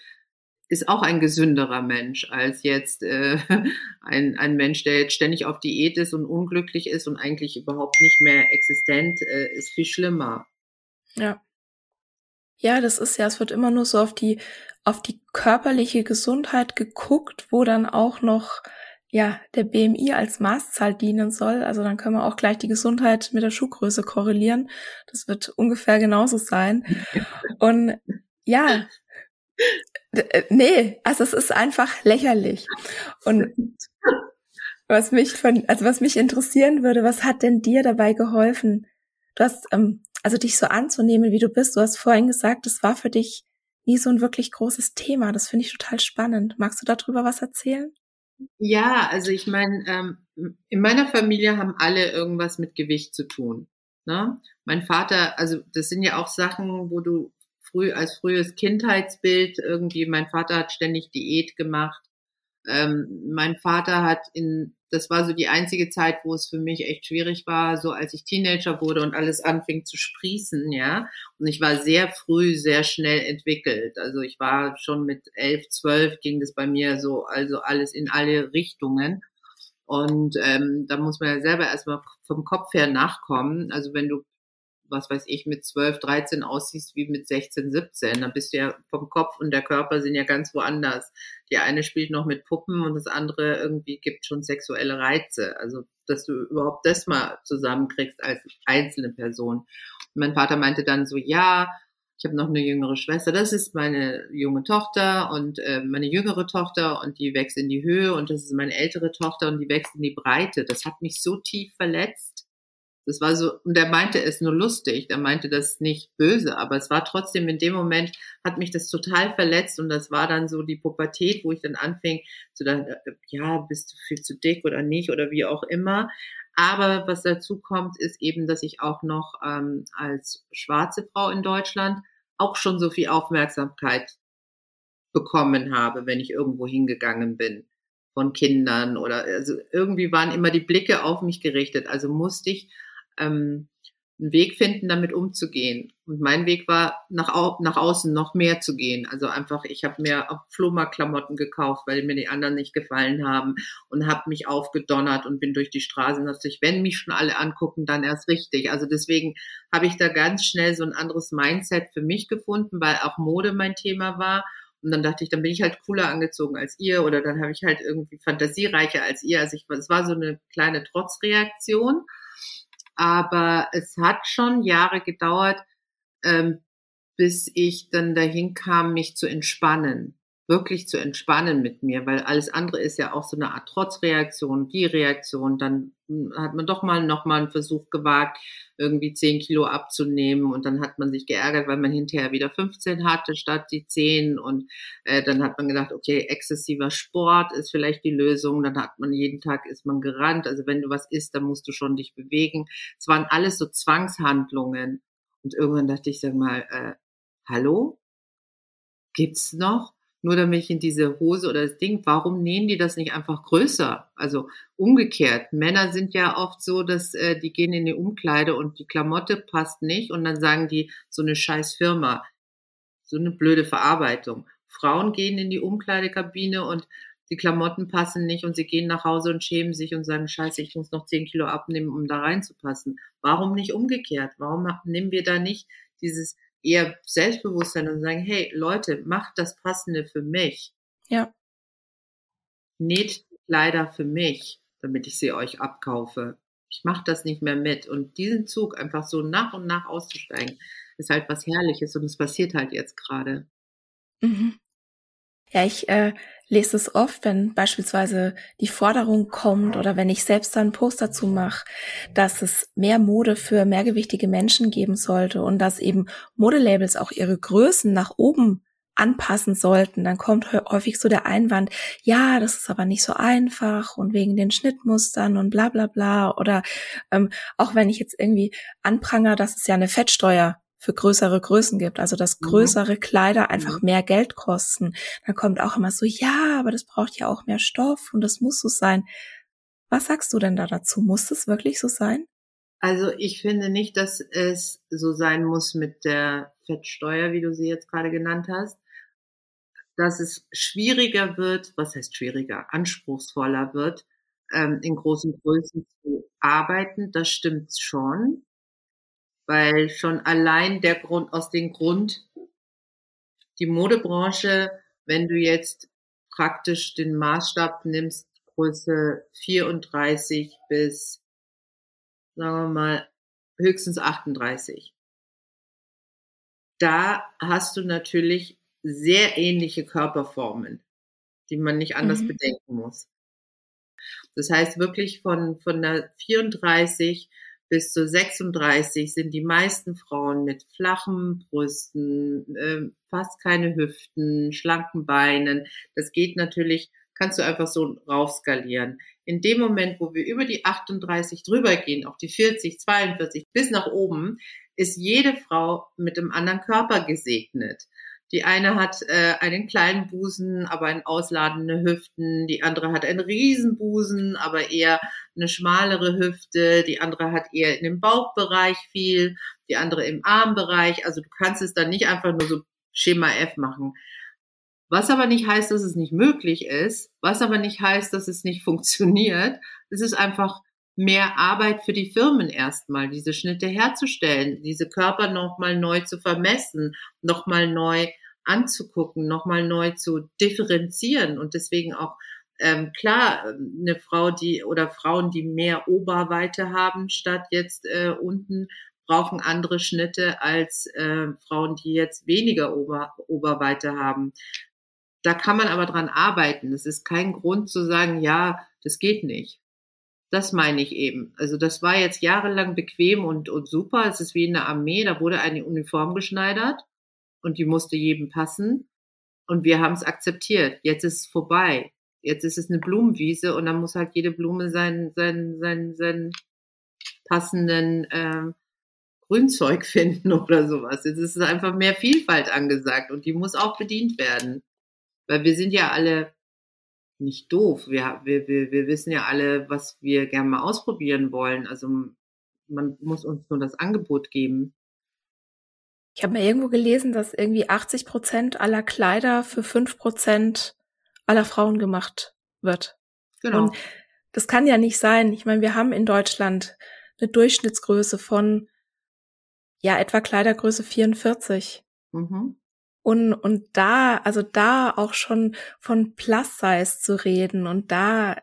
ist auch ein gesünderer Mensch als jetzt äh, [laughs] ein, ein Mensch, der jetzt ständig auf Diät ist und unglücklich ist und eigentlich überhaupt nicht mehr existent, äh, ist viel schlimmer. Ja. Ja, das ist ja, es wird immer nur so auf die, auf die körperliche Gesundheit geguckt, wo dann auch noch, ja, der BMI als Maßzahl dienen soll. Also dann können wir auch gleich die Gesundheit mit der Schuhgröße korrelieren. Das wird ungefähr genauso sein. [laughs] Und ja, nee, also es ist einfach lächerlich. Und was mich von, also was mich interessieren würde, was hat denn dir dabei geholfen? Du hast, ähm, also dich so anzunehmen, wie du bist. Du hast vorhin gesagt, das war für dich nie so ein wirklich großes Thema. Das finde ich total spannend. Magst du darüber was erzählen? Ja, also ich meine, ähm, in meiner Familie haben alle irgendwas mit Gewicht zu tun. Ne? Mein Vater, also das sind ja auch Sachen, wo du früh als frühes Kindheitsbild irgendwie, mein Vater hat ständig Diät gemacht. Ähm, mein Vater hat in, das war so die einzige Zeit, wo es für mich echt schwierig war, so als ich Teenager wurde und alles anfing zu sprießen, ja. Und ich war sehr früh, sehr schnell entwickelt. Also ich war schon mit elf, zwölf ging das bei mir so, also alles in alle Richtungen. Und ähm, da muss man ja selber erstmal vom Kopf her nachkommen. Also wenn du was weiß ich, mit 12, 13 aussiehst wie mit 16, 17. Dann bist du ja vom Kopf und der Körper sind ja ganz woanders. Die eine spielt noch mit Puppen und das andere irgendwie gibt schon sexuelle Reize. Also, dass du überhaupt das mal zusammenkriegst als einzelne Person. Und mein Vater meinte dann so, ja, ich habe noch eine jüngere Schwester, das ist meine junge Tochter und äh, meine jüngere Tochter und die wächst in die Höhe und das ist meine ältere Tochter und die wächst in die Breite. Das hat mich so tief verletzt das war so, und er meinte es nur lustig, er meinte das nicht böse, aber es war trotzdem in dem Moment, hat mich das total verletzt und das war dann so die Pubertät, wo ich dann anfing zu dann, äh, ja, bist du viel zu dick oder nicht oder wie auch immer. Aber was dazu kommt, ist eben, dass ich auch noch ähm, als schwarze Frau in Deutschland auch schon so viel Aufmerksamkeit bekommen habe, wenn ich irgendwo hingegangen bin von Kindern oder also irgendwie waren immer die Blicke auf mich gerichtet. Also musste ich ähm, einen Weg finden, damit umzugehen. Und mein Weg war, nach, au nach außen noch mehr zu gehen. Also einfach, ich habe mir auch Flohmarktklamotten gekauft, weil mir die anderen nicht gefallen haben und habe mich aufgedonnert und bin durch die Straße und ich, wenn mich schon alle angucken, dann erst richtig. Also deswegen habe ich da ganz schnell so ein anderes Mindset für mich gefunden, weil auch Mode mein Thema war. Und dann dachte ich, dann bin ich halt cooler angezogen als ihr oder dann habe ich halt irgendwie fantasiereicher als ihr. Also ich, es war so eine kleine Trotzreaktion. Aber es hat schon Jahre gedauert, ähm, bis ich dann dahin kam, mich zu entspannen wirklich zu entspannen mit mir, weil alles andere ist ja auch so eine Art Trotzreaktion, die Reaktion. Dann hm, hat man doch mal noch mal einen Versuch gewagt, irgendwie 10 Kilo abzunehmen und dann hat man sich geärgert, weil man hinterher wieder 15 hatte statt die 10 und äh, dann hat man gedacht, okay, exzessiver Sport ist vielleicht die Lösung. Dann hat man jeden Tag ist man gerannt. Also wenn du was isst, dann musst du schon dich bewegen. Es waren alles so Zwangshandlungen und irgendwann dachte ich, sag mal, äh, hallo, gibt's noch? Nur damit ich in diese Hose oder das Ding, warum nähen die das nicht einfach größer? Also umgekehrt. Männer sind ja oft so, dass äh, die gehen in die Umkleide und die Klamotte passt nicht und dann sagen die, so eine scheiß Firma, so eine blöde Verarbeitung. Frauen gehen in die Umkleidekabine und die Klamotten passen nicht und sie gehen nach Hause und schämen sich und sagen, scheiße, ich muss noch zehn Kilo abnehmen, um da reinzupassen. Warum nicht umgekehrt? Warum nehmen wir da nicht dieses eher Selbstbewusstsein und sagen, hey Leute, macht das Passende für mich. Ja. Näht Kleider für mich, damit ich sie euch abkaufe. Ich mache das nicht mehr mit. Und diesen Zug einfach so nach und nach auszusteigen, ist halt was Herrliches und es passiert halt jetzt gerade. Mhm. Ja, ich äh, lese es oft, wenn beispielsweise die Forderung kommt oder wenn ich selbst dann einen Post dazu mache, dass es mehr Mode für mehrgewichtige Menschen geben sollte und dass eben Modelabels auch ihre Größen nach oben anpassen sollten, dann kommt häufig so der Einwand, ja, das ist aber nicht so einfach und wegen den Schnittmustern und bla bla bla. Oder ähm, auch wenn ich jetzt irgendwie anpranger, dass es ja eine Fettsteuer für größere Größen gibt, also dass mhm. größere Kleider einfach mhm. mehr Geld kosten. Dann kommt auch immer so, ja, aber das braucht ja auch mehr Stoff und das muss so sein. Was sagst du denn da dazu? Muss das wirklich so sein? Also ich finde nicht, dass es so sein muss mit der Fettsteuer, wie du sie jetzt gerade genannt hast, dass es schwieriger wird, was heißt schwieriger, anspruchsvoller wird, ähm, in großen Größen zu arbeiten. Das stimmt schon, weil schon allein der Grund, aus dem Grund, die Modebranche, wenn du jetzt praktisch den Maßstab nimmst, Größe 34 bis sagen wir mal, höchstens 38. Da hast du natürlich sehr ähnliche Körperformen, die man nicht anders mhm. bedenken muss. Das heißt wirklich von, von der 34 bis zu 36 sind die meisten Frauen mit flachen Brüsten, äh, fast keine Hüften, schlanken Beinen. Das geht natürlich kannst du einfach so raufskalieren. In dem Moment, wo wir über die 38 drüber gehen, auf die 40, 42 bis nach oben, ist jede Frau mit einem anderen Körper gesegnet. Die eine hat äh, einen kleinen Busen, aber ein ausladende Hüften. Die andere hat einen Riesenbusen, aber eher eine schmalere Hüfte. Die andere hat eher in dem Bauchbereich viel, die andere im Armbereich. Also du kannst es dann nicht einfach nur so Schema F machen. Was aber nicht heißt, dass es nicht möglich ist, was aber nicht heißt, dass es nicht [laughs] funktioniert. Es ist einfach mehr Arbeit für die Firmen erstmal, diese Schnitte herzustellen, diese Körper nochmal neu zu vermessen, nochmal neu anzugucken, nochmal neu zu differenzieren und deswegen auch ähm, klar eine Frau, die oder Frauen, die mehr Oberweite haben statt jetzt äh, unten, brauchen andere Schnitte als äh, Frauen, die jetzt weniger Ober Oberweite haben. Da kann man aber dran arbeiten. Es ist kein Grund zu sagen, ja, das geht nicht. Das meine ich eben. Also das war jetzt jahrelang bequem und, und super. Es ist wie in der Armee, da wurde eine Uniform geschneidert und die musste jedem passen. Und wir haben es akzeptiert. Jetzt ist es vorbei. Jetzt ist es eine Blumenwiese und dann muss halt jede Blume seinen, seinen, seinen, seinen passenden ähm, Grünzeug [laughs] finden oder sowas. Jetzt ist es einfach mehr Vielfalt angesagt und die muss auch bedient werden. Weil wir sind ja alle nicht doof. Wir, wir, wir, wir wissen ja alle, was wir gerne mal ausprobieren wollen. Also man muss uns nur das Angebot geben. Ich habe mal irgendwo gelesen, dass irgendwie 80 Prozent aller Kleider für 5 Prozent aller Frauen gemacht wird. Genau. Und das kann ja nicht sein. Ich meine, wir haben in Deutschland eine Durchschnittsgröße von ja etwa Kleidergröße 44. Mhm. Und, und da, also da auch schon von Plus Size zu reden und da,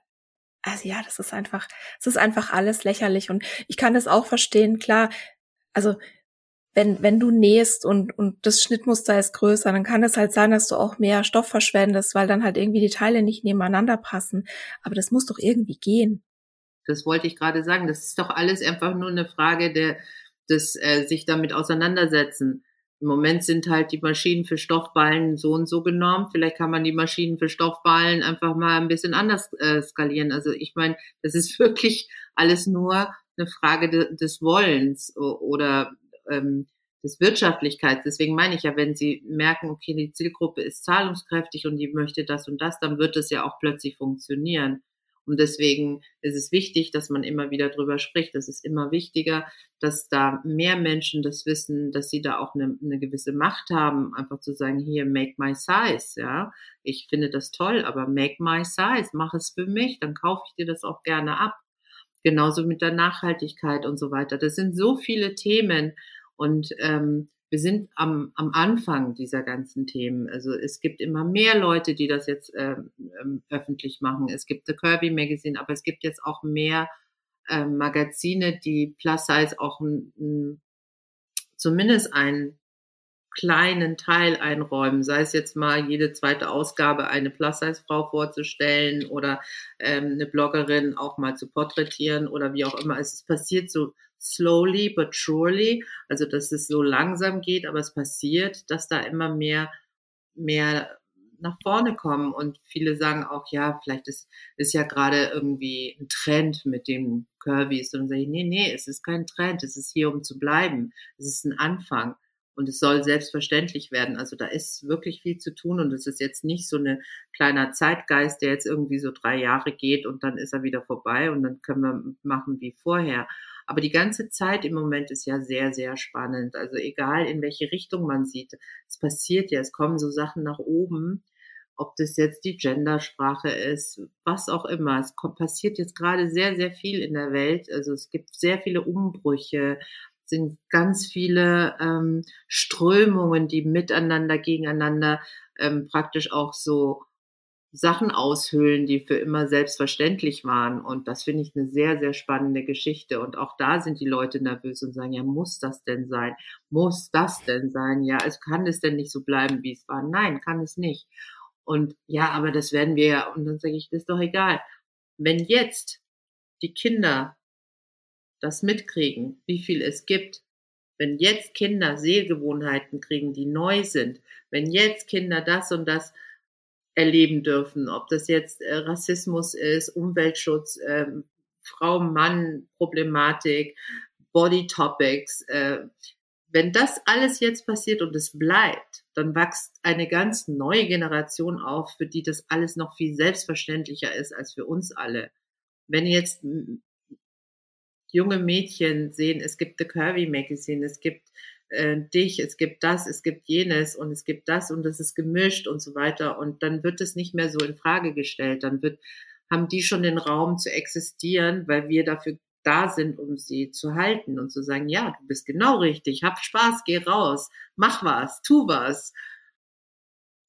also ja, das ist einfach, es ist einfach alles lächerlich und ich kann das auch verstehen, klar, also wenn, wenn du nähst und, und das Schnittmuster ist größer, dann kann es halt sein, dass du auch mehr Stoff verschwendest, weil dann halt irgendwie die Teile nicht nebeneinander passen. Aber das muss doch irgendwie gehen. Das wollte ich gerade sagen. Das ist doch alles einfach nur eine Frage der, des äh, sich damit auseinandersetzen. Im Moment sind halt die Maschinen für Stoffballen so und so genormt. Vielleicht kann man die Maschinen für Stoffballen einfach mal ein bisschen anders äh, skalieren. Also ich meine, das ist [laughs] wirklich alles nur eine Frage de des Wollens oder ähm, des Wirtschaftlichkeits. Deswegen meine ich ja, wenn Sie merken, okay, die Zielgruppe ist zahlungskräftig und die möchte das und das, dann wird es ja auch plötzlich funktionieren. Und deswegen ist es wichtig, dass man immer wieder drüber spricht. Es ist immer wichtiger, dass da mehr Menschen das wissen, dass sie da auch eine, eine gewisse Macht haben, einfach zu sagen, hier, make my size, ja. Ich finde das toll, aber make my size, mach es für mich, dann kaufe ich dir das auch gerne ab. Genauso mit der Nachhaltigkeit und so weiter. Das sind so viele Themen und ähm, wir sind am, am Anfang dieser ganzen Themen. Also es gibt immer mehr Leute, die das jetzt ähm, ähm, öffentlich machen. Es gibt The Kirby Magazine, aber es gibt jetzt auch mehr ähm, Magazine, die Plus Size auch ein, ein, zumindest einen kleinen Teil einräumen, sei es jetzt mal jede zweite Ausgabe eine Plus-Size-Frau vorzustellen oder ähm, eine Bloggerin auch mal zu porträtieren oder wie auch immer. Es passiert so slowly but surely, also dass es so langsam geht, aber es passiert, dass da immer mehr, mehr nach vorne kommen. Und viele sagen auch, ja, vielleicht ist, ist ja gerade irgendwie ein Trend mit dem Curvys. Und sage ich, nee, nee, es ist kein Trend, es ist hier, um zu bleiben, es ist ein Anfang und es soll selbstverständlich werden. Also da ist wirklich viel zu tun und es ist jetzt nicht so ein kleiner Zeitgeist, der jetzt irgendwie so drei Jahre geht und dann ist er wieder vorbei und dann können wir machen wie vorher. Aber die ganze Zeit im Moment ist ja sehr, sehr spannend. Also egal in welche Richtung man sieht, es passiert ja, es kommen so Sachen nach oben, ob das jetzt die Gendersprache ist, was auch immer. Es passiert jetzt gerade sehr, sehr viel in der Welt. Also es gibt sehr viele Umbrüche, sind ganz viele ähm, Strömungen, die miteinander, gegeneinander ähm, praktisch auch so Sachen aushöhlen, die für immer selbstverständlich waren. Und das finde ich eine sehr, sehr spannende Geschichte. Und auch da sind die Leute nervös und sagen, ja, muss das denn sein? Muss das denn sein? Ja, es kann es denn nicht so bleiben, wie es war? Nein, kann es nicht. Und ja, aber das werden wir ja. Und dann sage ich, das ist doch egal. Wenn jetzt die Kinder das mitkriegen, wie viel es gibt, wenn jetzt Kinder Sehgewohnheiten kriegen, die neu sind, wenn jetzt Kinder das und das erleben dürfen, ob das jetzt äh, Rassismus ist, Umweltschutz, äh, Frau-Mann-Problematik, Body-Topics, äh, wenn das alles jetzt passiert und es bleibt, dann wächst eine ganz neue Generation auf, für die das alles noch viel selbstverständlicher ist als für uns alle. Wenn jetzt junge Mädchen sehen, es gibt The Curvy Magazine, es gibt äh, dich, es gibt das, es gibt jenes und es gibt das und das ist gemischt und so weiter und dann wird es nicht mehr so in Frage gestellt, dann wird haben die schon den Raum zu existieren, weil wir dafür da sind, um sie zu halten und zu sagen, ja, du bist genau richtig, hab Spaß, geh raus, mach was, tu was,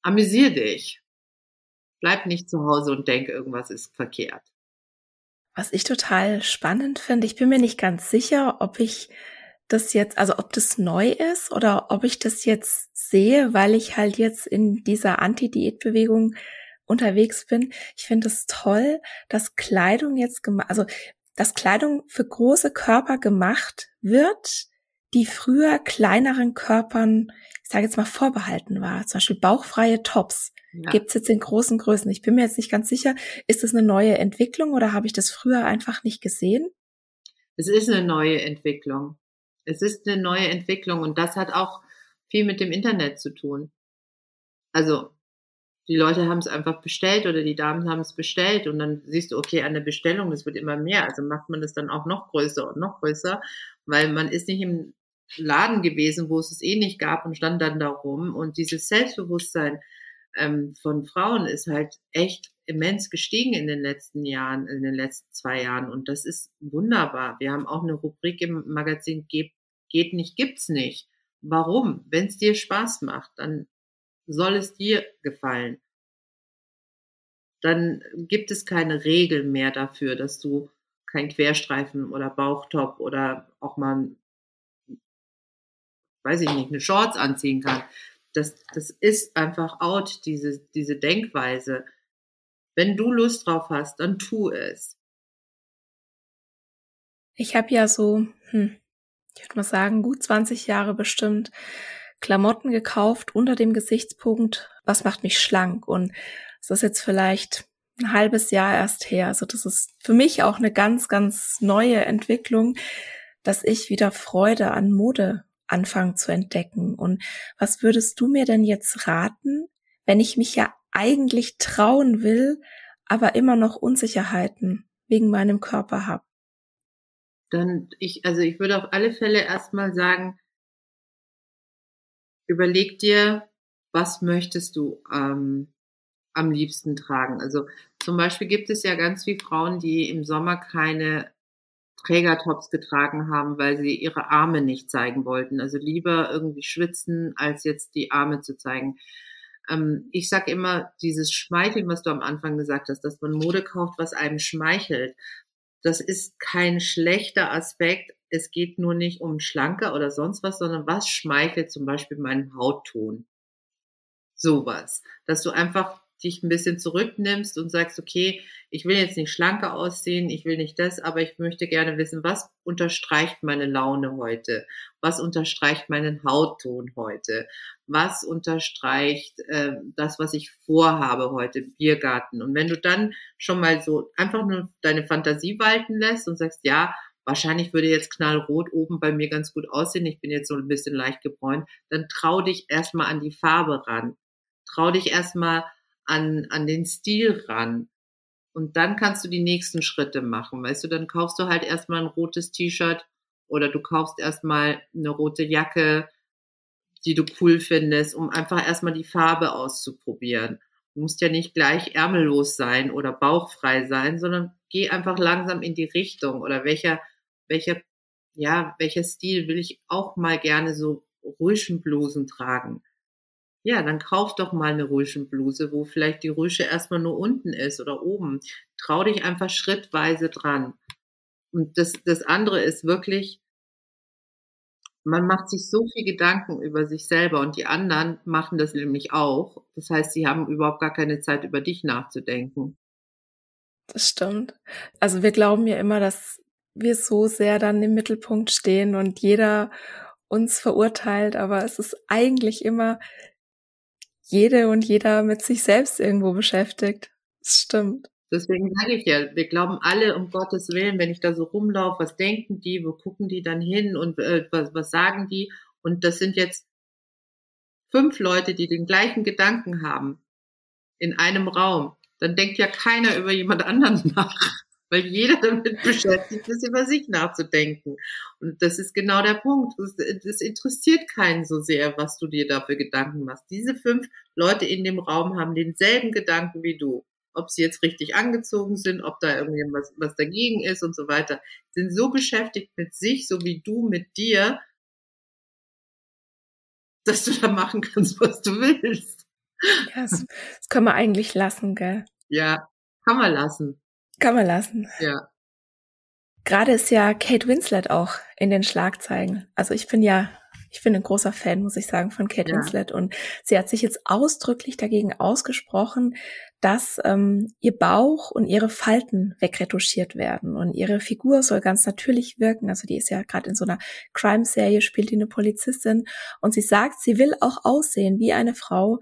amüsier dich. Bleib nicht zu Hause und denk, irgendwas ist verkehrt. Was ich total spannend finde, ich bin mir nicht ganz sicher, ob ich das jetzt, also ob das neu ist oder ob ich das jetzt sehe, weil ich halt jetzt in dieser Anti-Diät-Bewegung unterwegs bin. Ich finde es toll, dass Kleidung jetzt gemacht, also dass Kleidung für große Körper gemacht wird, die früher kleineren Körpern, ich sage jetzt mal, vorbehalten war. Zum Beispiel bauchfreie Tops ja. gibt's jetzt in großen Größen. Ich bin mir jetzt nicht ganz sicher, ist das eine neue Entwicklung oder habe ich das früher einfach nicht gesehen? Es ist eine neue Entwicklung. Es ist eine neue Entwicklung und das hat auch viel mit dem Internet zu tun. Also die Leute haben es einfach bestellt oder die Damen haben es bestellt und dann siehst du, okay, an der Bestellung, das wird immer mehr, also macht man das dann auch noch größer und noch größer, weil man ist nicht im Laden gewesen, wo es es eh nicht gab und stand dann da rum und dieses Selbstbewusstsein ähm, von Frauen ist halt echt immens gestiegen in den letzten Jahren, in den letzten zwei Jahren und das ist wunderbar. Wir haben auch eine Rubrik im Magazin Geht, geht nicht, gibt's nicht. Warum? Wenn es dir Spaß macht, dann soll es dir gefallen. Dann gibt es keine Regel mehr dafür, dass du kein Querstreifen oder Bauchtop oder auch mal, weiß ich nicht, eine Shorts anziehen kann. Das, das ist einfach out, diese, diese Denkweise. Wenn du Lust drauf hast, dann tu es. Ich habe ja so, hm, ich würde mal sagen, gut 20 Jahre bestimmt Klamotten gekauft unter dem Gesichtspunkt, was macht mich schlank? Und es ist jetzt vielleicht ein halbes Jahr erst her. Also das ist für mich auch eine ganz, ganz neue Entwicklung, dass ich wieder Freude an Mode anfange zu entdecken. Und was würdest du mir denn jetzt raten, wenn ich mich ja eigentlich trauen will, aber immer noch Unsicherheiten wegen meinem Körper habe? Dann ich, also ich würde auf alle Fälle erstmal sagen, überleg dir, was möchtest du ähm, am liebsten tragen. Also zum Beispiel gibt es ja ganz viele Frauen, die im Sommer keine Trägertops getragen haben, weil sie ihre Arme nicht zeigen wollten. Also lieber irgendwie schwitzen, als jetzt die Arme zu zeigen. Ähm, ich sag immer, dieses Schmeicheln, was du am Anfang gesagt hast, dass man Mode kauft, was einem schmeichelt. Das ist kein schlechter Aspekt, es geht nur nicht um Schlanke oder sonst was, sondern was schmeichelt zum Beispiel meinen Hautton. Sowas. Dass du einfach dich ein bisschen zurücknimmst und sagst, okay, ich will jetzt nicht schlanker aussehen, ich will nicht das, aber ich möchte gerne wissen, was unterstreicht meine Laune heute? Was unterstreicht meinen Hautton heute? Was unterstreicht äh, das, was ich vorhabe heute, Biergarten? Und wenn du dann schon mal so einfach nur deine Fantasie walten lässt und sagst, ja, wahrscheinlich würde jetzt knallrot oben bei mir ganz gut aussehen, ich bin jetzt so ein bisschen leicht gebräunt, dann trau dich erstmal an die Farbe ran. Trau dich erstmal an, an den Stil ran. Und dann kannst du die nächsten Schritte machen. Weißt du, dann kaufst du halt erstmal ein rotes T-Shirt oder du kaufst erstmal eine rote Jacke, die du cool findest, um einfach erstmal die Farbe auszuprobieren. Du musst ja nicht gleich ärmellos sein oder bauchfrei sein, sondern geh einfach langsam in die Richtung oder welcher, welcher, ja, welcher Stil will ich auch mal gerne so Rüschenblusen tragen. Ja, dann kauf doch mal eine Rüschenbluse, wo vielleicht die Rüsche erstmal nur unten ist oder oben. Trau dich einfach schrittweise dran. Und das, das andere ist wirklich, man macht sich so viel Gedanken über sich selber und die anderen machen das nämlich auch. Das heißt, sie haben überhaupt gar keine Zeit, über dich nachzudenken. Das stimmt. Also wir glauben ja immer, dass wir so sehr dann im Mittelpunkt stehen und jeder uns verurteilt, aber es ist eigentlich immer jede und jeder mit sich selbst irgendwo beschäftigt. Das stimmt. Deswegen sage ich ja, wir glauben alle um Gottes Willen, wenn ich da so rumlaufe, was denken die, wo gucken die dann hin und äh, was, was sagen die? Und das sind jetzt fünf Leute, die den gleichen Gedanken haben in einem Raum. Dann denkt ja keiner über jemand anderen [laughs] nach weil jeder [laughs] damit beschäftigt ist, über sich nachzudenken. Und das ist genau der Punkt. Es interessiert keinen so sehr, was du dir dafür Gedanken machst. Diese fünf Leute in dem Raum haben denselben Gedanken wie du. Ob sie jetzt richtig angezogen sind, ob da irgendwas was dagegen ist und so weiter, sind so beschäftigt mit sich, so wie du mit dir, dass du da machen kannst, [laughs] was du willst. Ja, das, das können wir eigentlich lassen, gell? Ja, kann man lassen. Kann man lassen. Ja. Gerade ist ja Kate Winslet auch in den Schlagzeilen. Also ich bin ja, ich bin ein großer Fan, muss ich sagen, von Kate ja. Winslet. Und sie hat sich jetzt ausdrücklich dagegen ausgesprochen, dass ähm, ihr Bauch und ihre Falten wegretuschiert werden. Und ihre Figur soll ganz natürlich wirken. Also die ist ja gerade in so einer Crime-Serie, spielt die eine Polizistin. Und sie sagt, sie will auch aussehen wie eine Frau,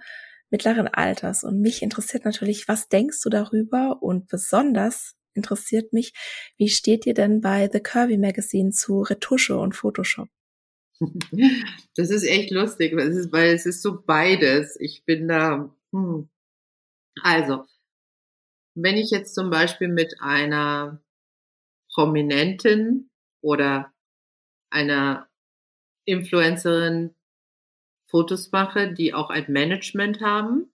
mittleren Alters. Und mich interessiert natürlich, was denkst du darüber? Und besonders interessiert mich, wie steht ihr denn bei The Curvy Magazine zu Retusche und Photoshop? [laughs] Das ist echt lustig, weil es ist, weil es ist so beides. Ich bin da, hm. also, wenn ich jetzt zum Beispiel mit einer Prominentin oder einer Influencerin Fotos mache, die auch ein Management haben,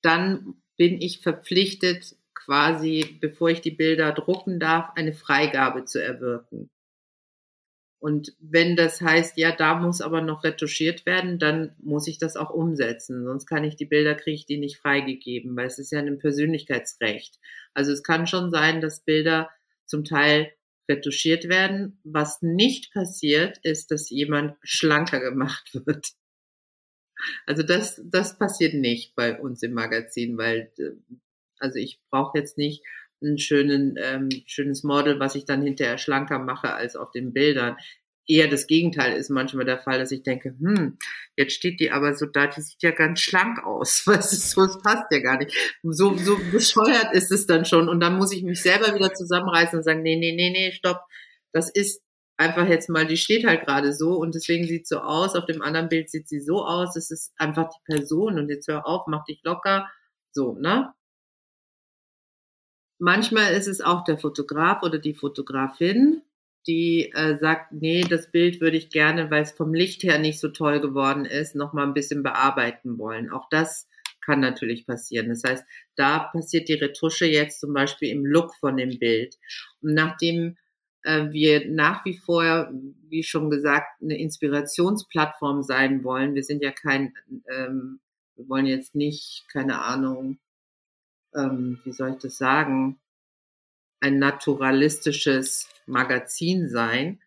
dann bin ich verpflichtet, quasi, bevor ich die Bilder drucken darf, eine Freigabe zu erwirken. Und wenn das heißt, ja, da muss aber noch retuschiert werden, dann muss ich das auch umsetzen. Sonst kann ich die Bilder, kriege ich die nicht freigegeben, weil es ist ja ein Persönlichkeitsrecht. Also es kann schon sein, dass Bilder zum Teil retuschiert werden. Was nicht passiert, ist, dass jemand schlanker gemacht [laughs] wird. Also das, das passiert nicht bei uns im Magazin, weil äh, also ich brauche jetzt nicht ein ähm, schönes Model, was ich dann hinterher schlanker mache als auf den Bildern eher das Gegenteil ist manchmal der Fall, dass ich denke, hm, jetzt steht die aber so da, die sieht ja ganz schlank aus. [laughs] Was ist so, es passt ja gar nicht. So, so bescheuert ist es dann schon. Und dann muss ich mich selber wieder zusammenreißen und sagen, nee, nee, nee, nee, stopp. Das ist einfach jetzt mal, die steht halt gerade so und deswegen sieht so aus. Auf dem anderen Bild sieht sie so aus. Es ist einfach die Person und jetzt hör auf, mach dich locker. So, ne? Manchmal ist es auch der Fotograf oder die Fotografin, die äh, sagt, nee, das Bild würde ich gerne, weil es vom Licht her nicht so toll geworden ist, noch mal ein bisschen bearbeiten wollen. Auch das kann natürlich passieren. Das heißt, da passiert die Retusche jetzt zum Beispiel im Look von dem Bild. Und nachdem äh, wir nach wie vor, wie schon gesagt, eine Inspirationsplattform sein wollen, wir sind ja kein, ähm, wir wollen jetzt nicht, keine Ahnung, ähm, wie soll ich das sagen, ein naturalistisches Magazin sein,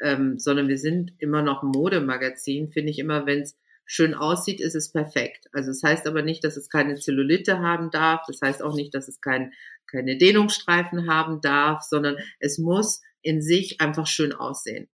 ähm, sondern wir sind immer noch Modemagazin, finde ich immer, wenn es schön aussieht, ist es perfekt. Also es das heißt aber nicht, dass es keine Zellulite haben darf, das heißt auch nicht, dass es kein, keine Dehnungsstreifen haben darf, sondern es muss in sich einfach schön aussehen.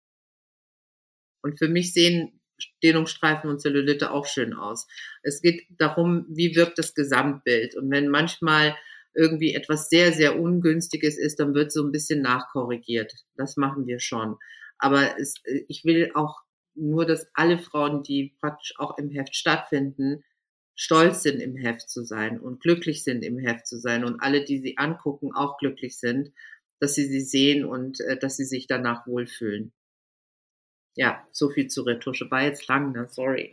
Und für mich sehen Dehnungsstreifen und Zellulite auch schön aus. Es geht darum, wie wirkt das Gesamtbild. Und wenn manchmal irgendwie etwas sehr, sehr Ungünstiges ist, dann wird so ein bisschen nachkorrigiert. Das machen wir schon. Aber es, ich will auch nur, dass alle Frauen, die praktisch auch im Heft stattfinden, stolz sind, im Heft zu sein und glücklich sind, im Heft zu sein und alle, die sie angucken, auch glücklich sind, dass sie sie sehen und äh, dass sie sich danach wohlfühlen. Ja, so viel zu Retusche. War jetzt lang, ne? Sorry.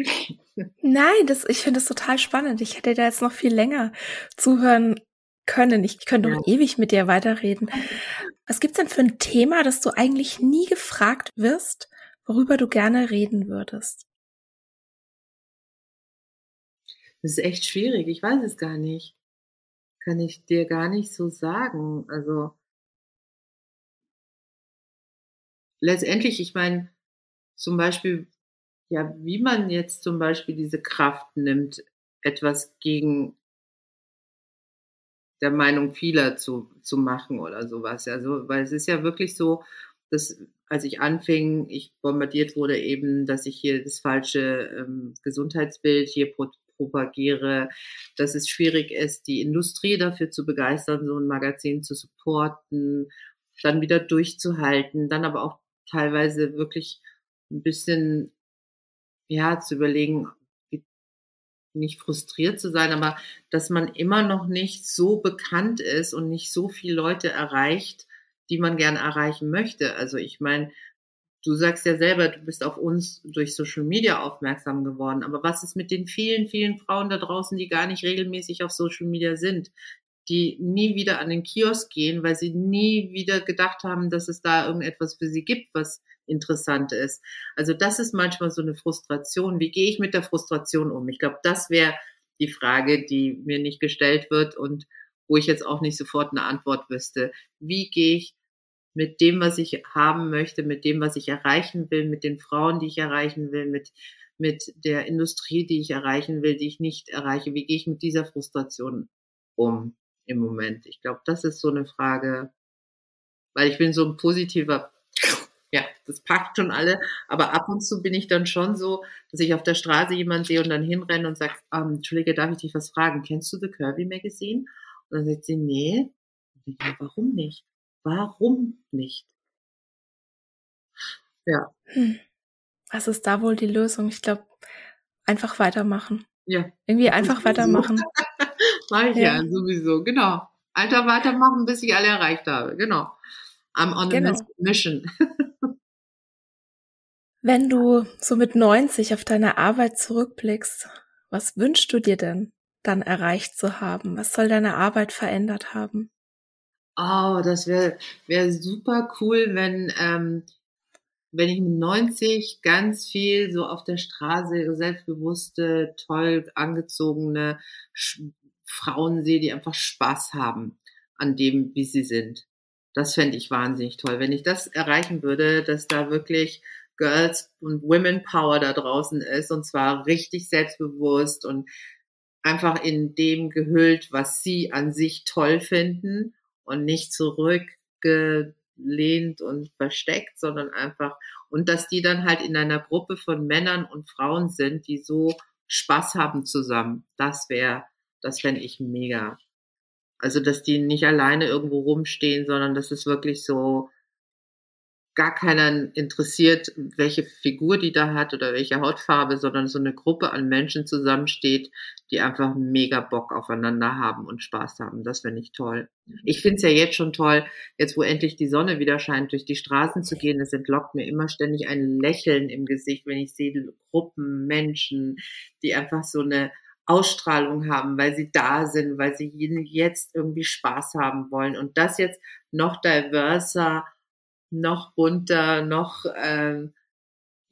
[laughs] Nein, das, ich finde das total spannend. Ich hätte da jetzt noch viel länger zuhören können. Ich könnte noch ja. ewig mit dir weiterreden. Was gibt's denn für ein Thema, das du eigentlich nie gefragt wirst, worüber du gerne reden würdest? Das ist echt schwierig. Ich weiß es gar nicht. Kann ich dir gar nicht so sagen. Also letztendlich, ich meine, zum Beispiel, ja, wie man jetzt zum Beispiel diese Kraft nimmt, etwas gegen der Meinung vieler zu, zu machen oder sowas. Also, weil es ist ja wirklich so, dass als ich anfing, ich bombardiert wurde eben, dass ich hier das falsche ähm, Gesundheitsbild hier pro propagiere, dass es schwierig ist, die Industrie dafür zu begeistern, so ein Magazin zu supporten, dann wieder durchzuhalten, dann aber auch teilweise wirklich ein bisschen, ja, zu überlegen, nicht frustriert zu sein, aber dass man immer noch nicht so bekannt ist und nicht so viele Leute erreicht, die man gerne erreichen möchte. Also ich meine, du sagst ja selber, du bist auf uns durch Social Media aufmerksam geworden, aber was ist mit den vielen, vielen Frauen da draußen, die gar nicht regelmäßig auf Social Media sind, die nie wieder an den Kiosk gehen, weil sie nie wieder gedacht haben, dass es da irgendetwas für sie gibt, was interessant ist. Also das ist manchmal so eine Frustration. Wie gehe ich mit der Frustration um? Ich glaube, das wäre die Frage, die mir nicht gestellt wird und wo ich jetzt auch nicht sofort eine Antwort wüsste. Wie gehe ich mit dem, was ich haben möchte, mit dem, was ich erreichen will, mit den Frauen, die ich erreichen will, mit, mit der Industrie, die ich erreichen will, die ich nicht erreiche? Wie gehe ich mit dieser Frustration um im Moment? Ich glaube, das ist so eine Frage, weil ich bin so ein positiver ja, das packt schon alle. Aber ab und zu bin ich dann schon so, dass ich auf der Straße jemanden sehe und dann hinrenne und sage, ähm, Entschuldige, darf ich dich was fragen? Kennst du The Kirby Magazine? Und dann sagt sie, nee. Und ich, ja, warum nicht? Warum nicht? Ja. Hm. Was ist da wohl die Lösung? Ich glaube, einfach weitermachen. Ja. Irgendwie einfach [laughs] weitermachen. [laughs] Mach ich ja. ja sowieso, genau. Einfach weitermachen, bis ich alle erreicht habe. Genau. I'm on genau. a mission. [laughs] Wenn du so mit 90 auf deine Arbeit zurückblickst, was wünschst du dir denn dann erreicht zu haben? Was soll deine Arbeit verändert haben? Oh, das wäre wär super cool, wenn, ähm, wenn ich mit 90 ganz viel so auf der Straße selbstbewusste, toll angezogene Sch Frauen sehe, die einfach Spaß haben an dem, wie sie sind. Das fände ich wahnsinnig toll. Wenn ich das erreichen würde, dass da wirklich Girls und Women Power da draußen ist und zwar richtig selbstbewusst und einfach in dem gehüllt, was sie an sich toll finden und nicht zurückgelehnt und versteckt, sondern einfach und dass die dann halt in einer Gruppe von Männern und Frauen sind, die so Spaß haben zusammen. Das wäre, das fände ich mega. Also, dass die nicht alleine irgendwo rumstehen, sondern dass es wirklich so gar keiner interessiert, welche Figur die da hat oder welche Hautfarbe, sondern so eine Gruppe an Menschen zusammensteht, die einfach mega Bock aufeinander haben und Spaß haben. Das finde ich toll. Ich finde es ja jetzt schon toll, jetzt wo endlich die Sonne wieder scheint, durch die Straßen zu gehen. Es entlockt mir immer ständig ein Lächeln im Gesicht, wenn ich sehe Gruppen, Menschen, die einfach so eine Ausstrahlung haben, weil sie da sind, weil sie jetzt irgendwie Spaß haben wollen. Und das jetzt noch diverser noch bunter, noch ähm,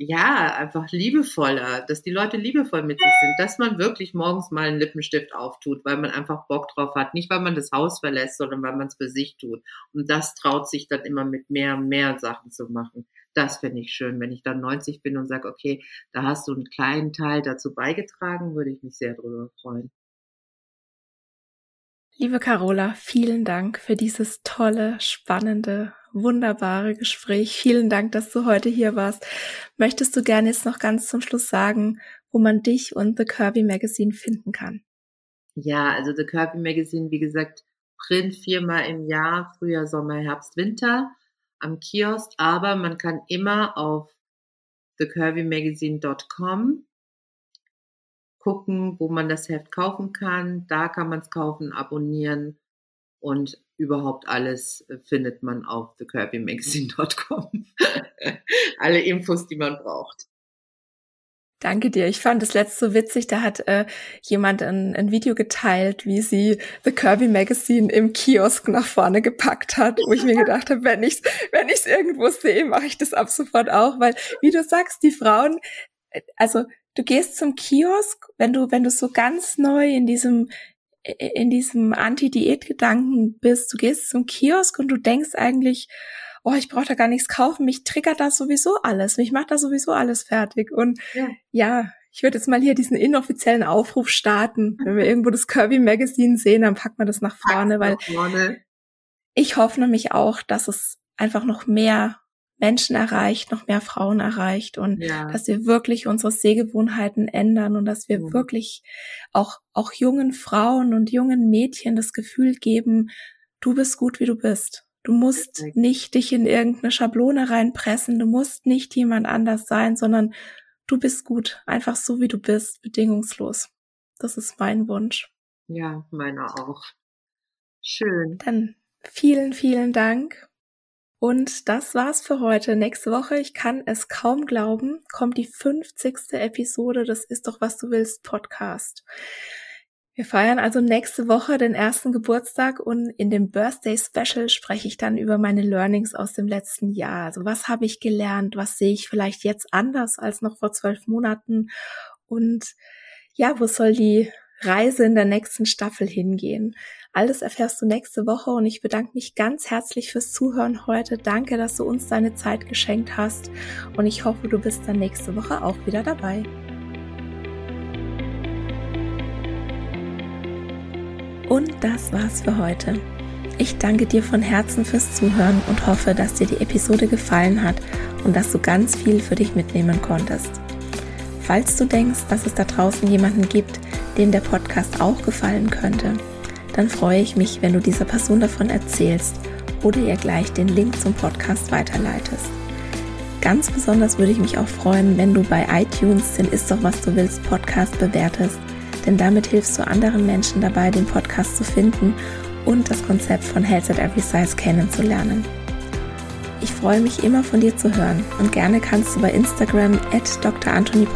ja, einfach liebevoller, dass die Leute liebevoll mit sich sind, dass man wirklich morgens mal einen Lippenstift auftut, weil man einfach Bock drauf hat. Nicht, weil man das Haus verlässt, sondern weil man es für sich tut. Und das traut sich dann immer mit mehr und mehr Sachen zu machen. Das finde ich schön. Wenn ich dann 90 bin und sage, okay, da hast du einen kleinen Teil dazu beigetragen, würde ich mich sehr darüber freuen. Liebe Carola, vielen Dank für dieses tolle, spannende, wunderbare Gespräch. Vielen Dank, dass du heute hier warst. Möchtest du gerne jetzt noch ganz zum Schluss sagen, wo man dich und The Kirby Magazine finden kann? Ja, also The Kirby Magazine, wie gesagt, Print viermal im Jahr, Frühjahr, Sommer, Herbst, Winter am Kiosk, aber man kann immer auf thecurvymagazine.com gucken, wo man das Heft kaufen kann. Da kann man es kaufen, abonnieren und überhaupt alles äh, findet man auf thekirbymagazine.com. [laughs] Alle Infos, die man braucht. Danke dir. Ich fand das letzte so witzig. Da hat äh, jemand ein, ein Video geteilt, wie sie The Kirby Magazine im Kiosk nach vorne gepackt hat, wo ich mir [laughs] gedacht habe, wenn ich wenn ich's irgendwo sehe, mache ich das ab sofort auch, weil wie du sagst, die Frauen, äh, also du gehst zum Kiosk, wenn du wenn du so ganz neu in diesem in diesem Anti-Diät-Gedanken bist, du gehst zum Kiosk und du denkst eigentlich, oh, ich brauche da gar nichts kaufen, mich triggert das sowieso alles, mich macht da sowieso alles fertig. Und ja, ja ich würde jetzt mal hier diesen inoffiziellen Aufruf starten. Wenn wir irgendwo das Kirby Magazine sehen, dann packt man das nach vorne, weil vorne. ich hoffe nämlich auch, dass es einfach noch mehr Menschen erreicht, noch mehr Frauen erreicht und ja. dass wir wirklich unsere Sehgewohnheiten ändern und dass wir ja. wirklich auch, auch jungen Frauen und jungen Mädchen das Gefühl geben, du bist gut, wie du bist. Du musst nicht dich in irgendeine Schablone reinpressen. Du musst nicht jemand anders sein, sondern du bist gut. Einfach so, wie du bist, bedingungslos. Das ist mein Wunsch. Ja, meiner auch. Schön. Dann vielen, vielen Dank. Und das war's für heute. Nächste Woche, ich kann es kaum glauben, kommt die 50. Episode Das ist doch was du willst Podcast. Wir feiern also nächste Woche den ersten Geburtstag und in dem Birthday Special spreche ich dann über meine Learnings aus dem letzten Jahr. Also was habe ich gelernt? Was sehe ich vielleicht jetzt anders als noch vor zwölf Monaten? Und ja, wo soll die Reise in der nächsten Staffel hingehen? Alles erfährst du nächste Woche und ich bedanke mich ganz herzlich fürs Zuhören heute. Danke, dass du uns deine Zeit geschenkt hast und ich hoffe, du bist dann nächste Woche auch wieder dabei. Und das war's für heute. Ich danke dir von Herzen fürs Zuhören und hoffe, dass dir die Episode gefallen hat und dass du ganz viel für dich mitnehmen konntest. Falls du denkst, dass es da draußen jemanden gibt, dem der Podcast auch gefallen könnte, dann freue ich mich, wenn du dieser Person davon erzählst oder ihr gleich den Link zum Podcast weiterleitest. Ganz besonders würde ich mich auch freuen, wenn du bei iTunes den Ist doch was du willst Podcast bewertest denn damit hilfst du anderen Menschen dabei, den Podcast zu finden und das Konzept von Health at Every Size kennenzulernen. Freue mich immer von dir zu hören und gerne kannst du bei Instagram at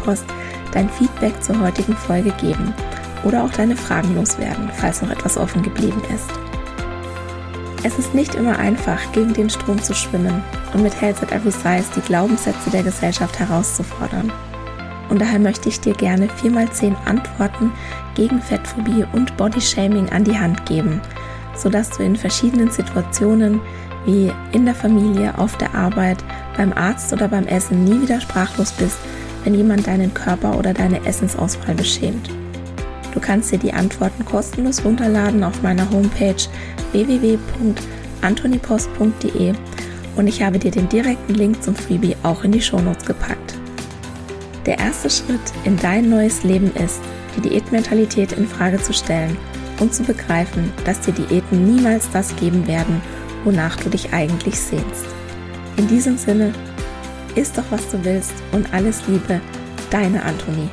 Post dein Feedback zur heutigen Folge geben oder auch deine Fragen loswerden, falls noch etwas offen geblieben ist. Es ist nicht immer einfach, gegen den Strom zu schwimmen und mit Health at Every Size die Glaubenssätze der Gesellschaft herauszufordern. Und daher möchte ich dir gerne 4x10 Antworten gegen Fettphobie und Bodyshaming an die Hand geben, sodass du in verschiedenen Situationen wie in der Familie, auf der Arbeit, beim Arzt oder beim Essen nie wieder sprachlos bist, wenn jemand deinen Körper oder deine Essensauswahl beschämt. Du kannst dir die Antworten kostenlos runterladen auf meiner Homepage www.antonipost.de und ich habe dir den direkten Link zum Freebie auch in die Shownotes gepackt. Der erste Schritt in dein neues Leben ist, die Diätmentalität in Frage zu stellen und zu begreifen, dass dir Diäten niemals das geben werden, wonach du dich eigentlich sehnst. In diesem Sinne, isst doch was du willst und alles Liebe, deine Antonie.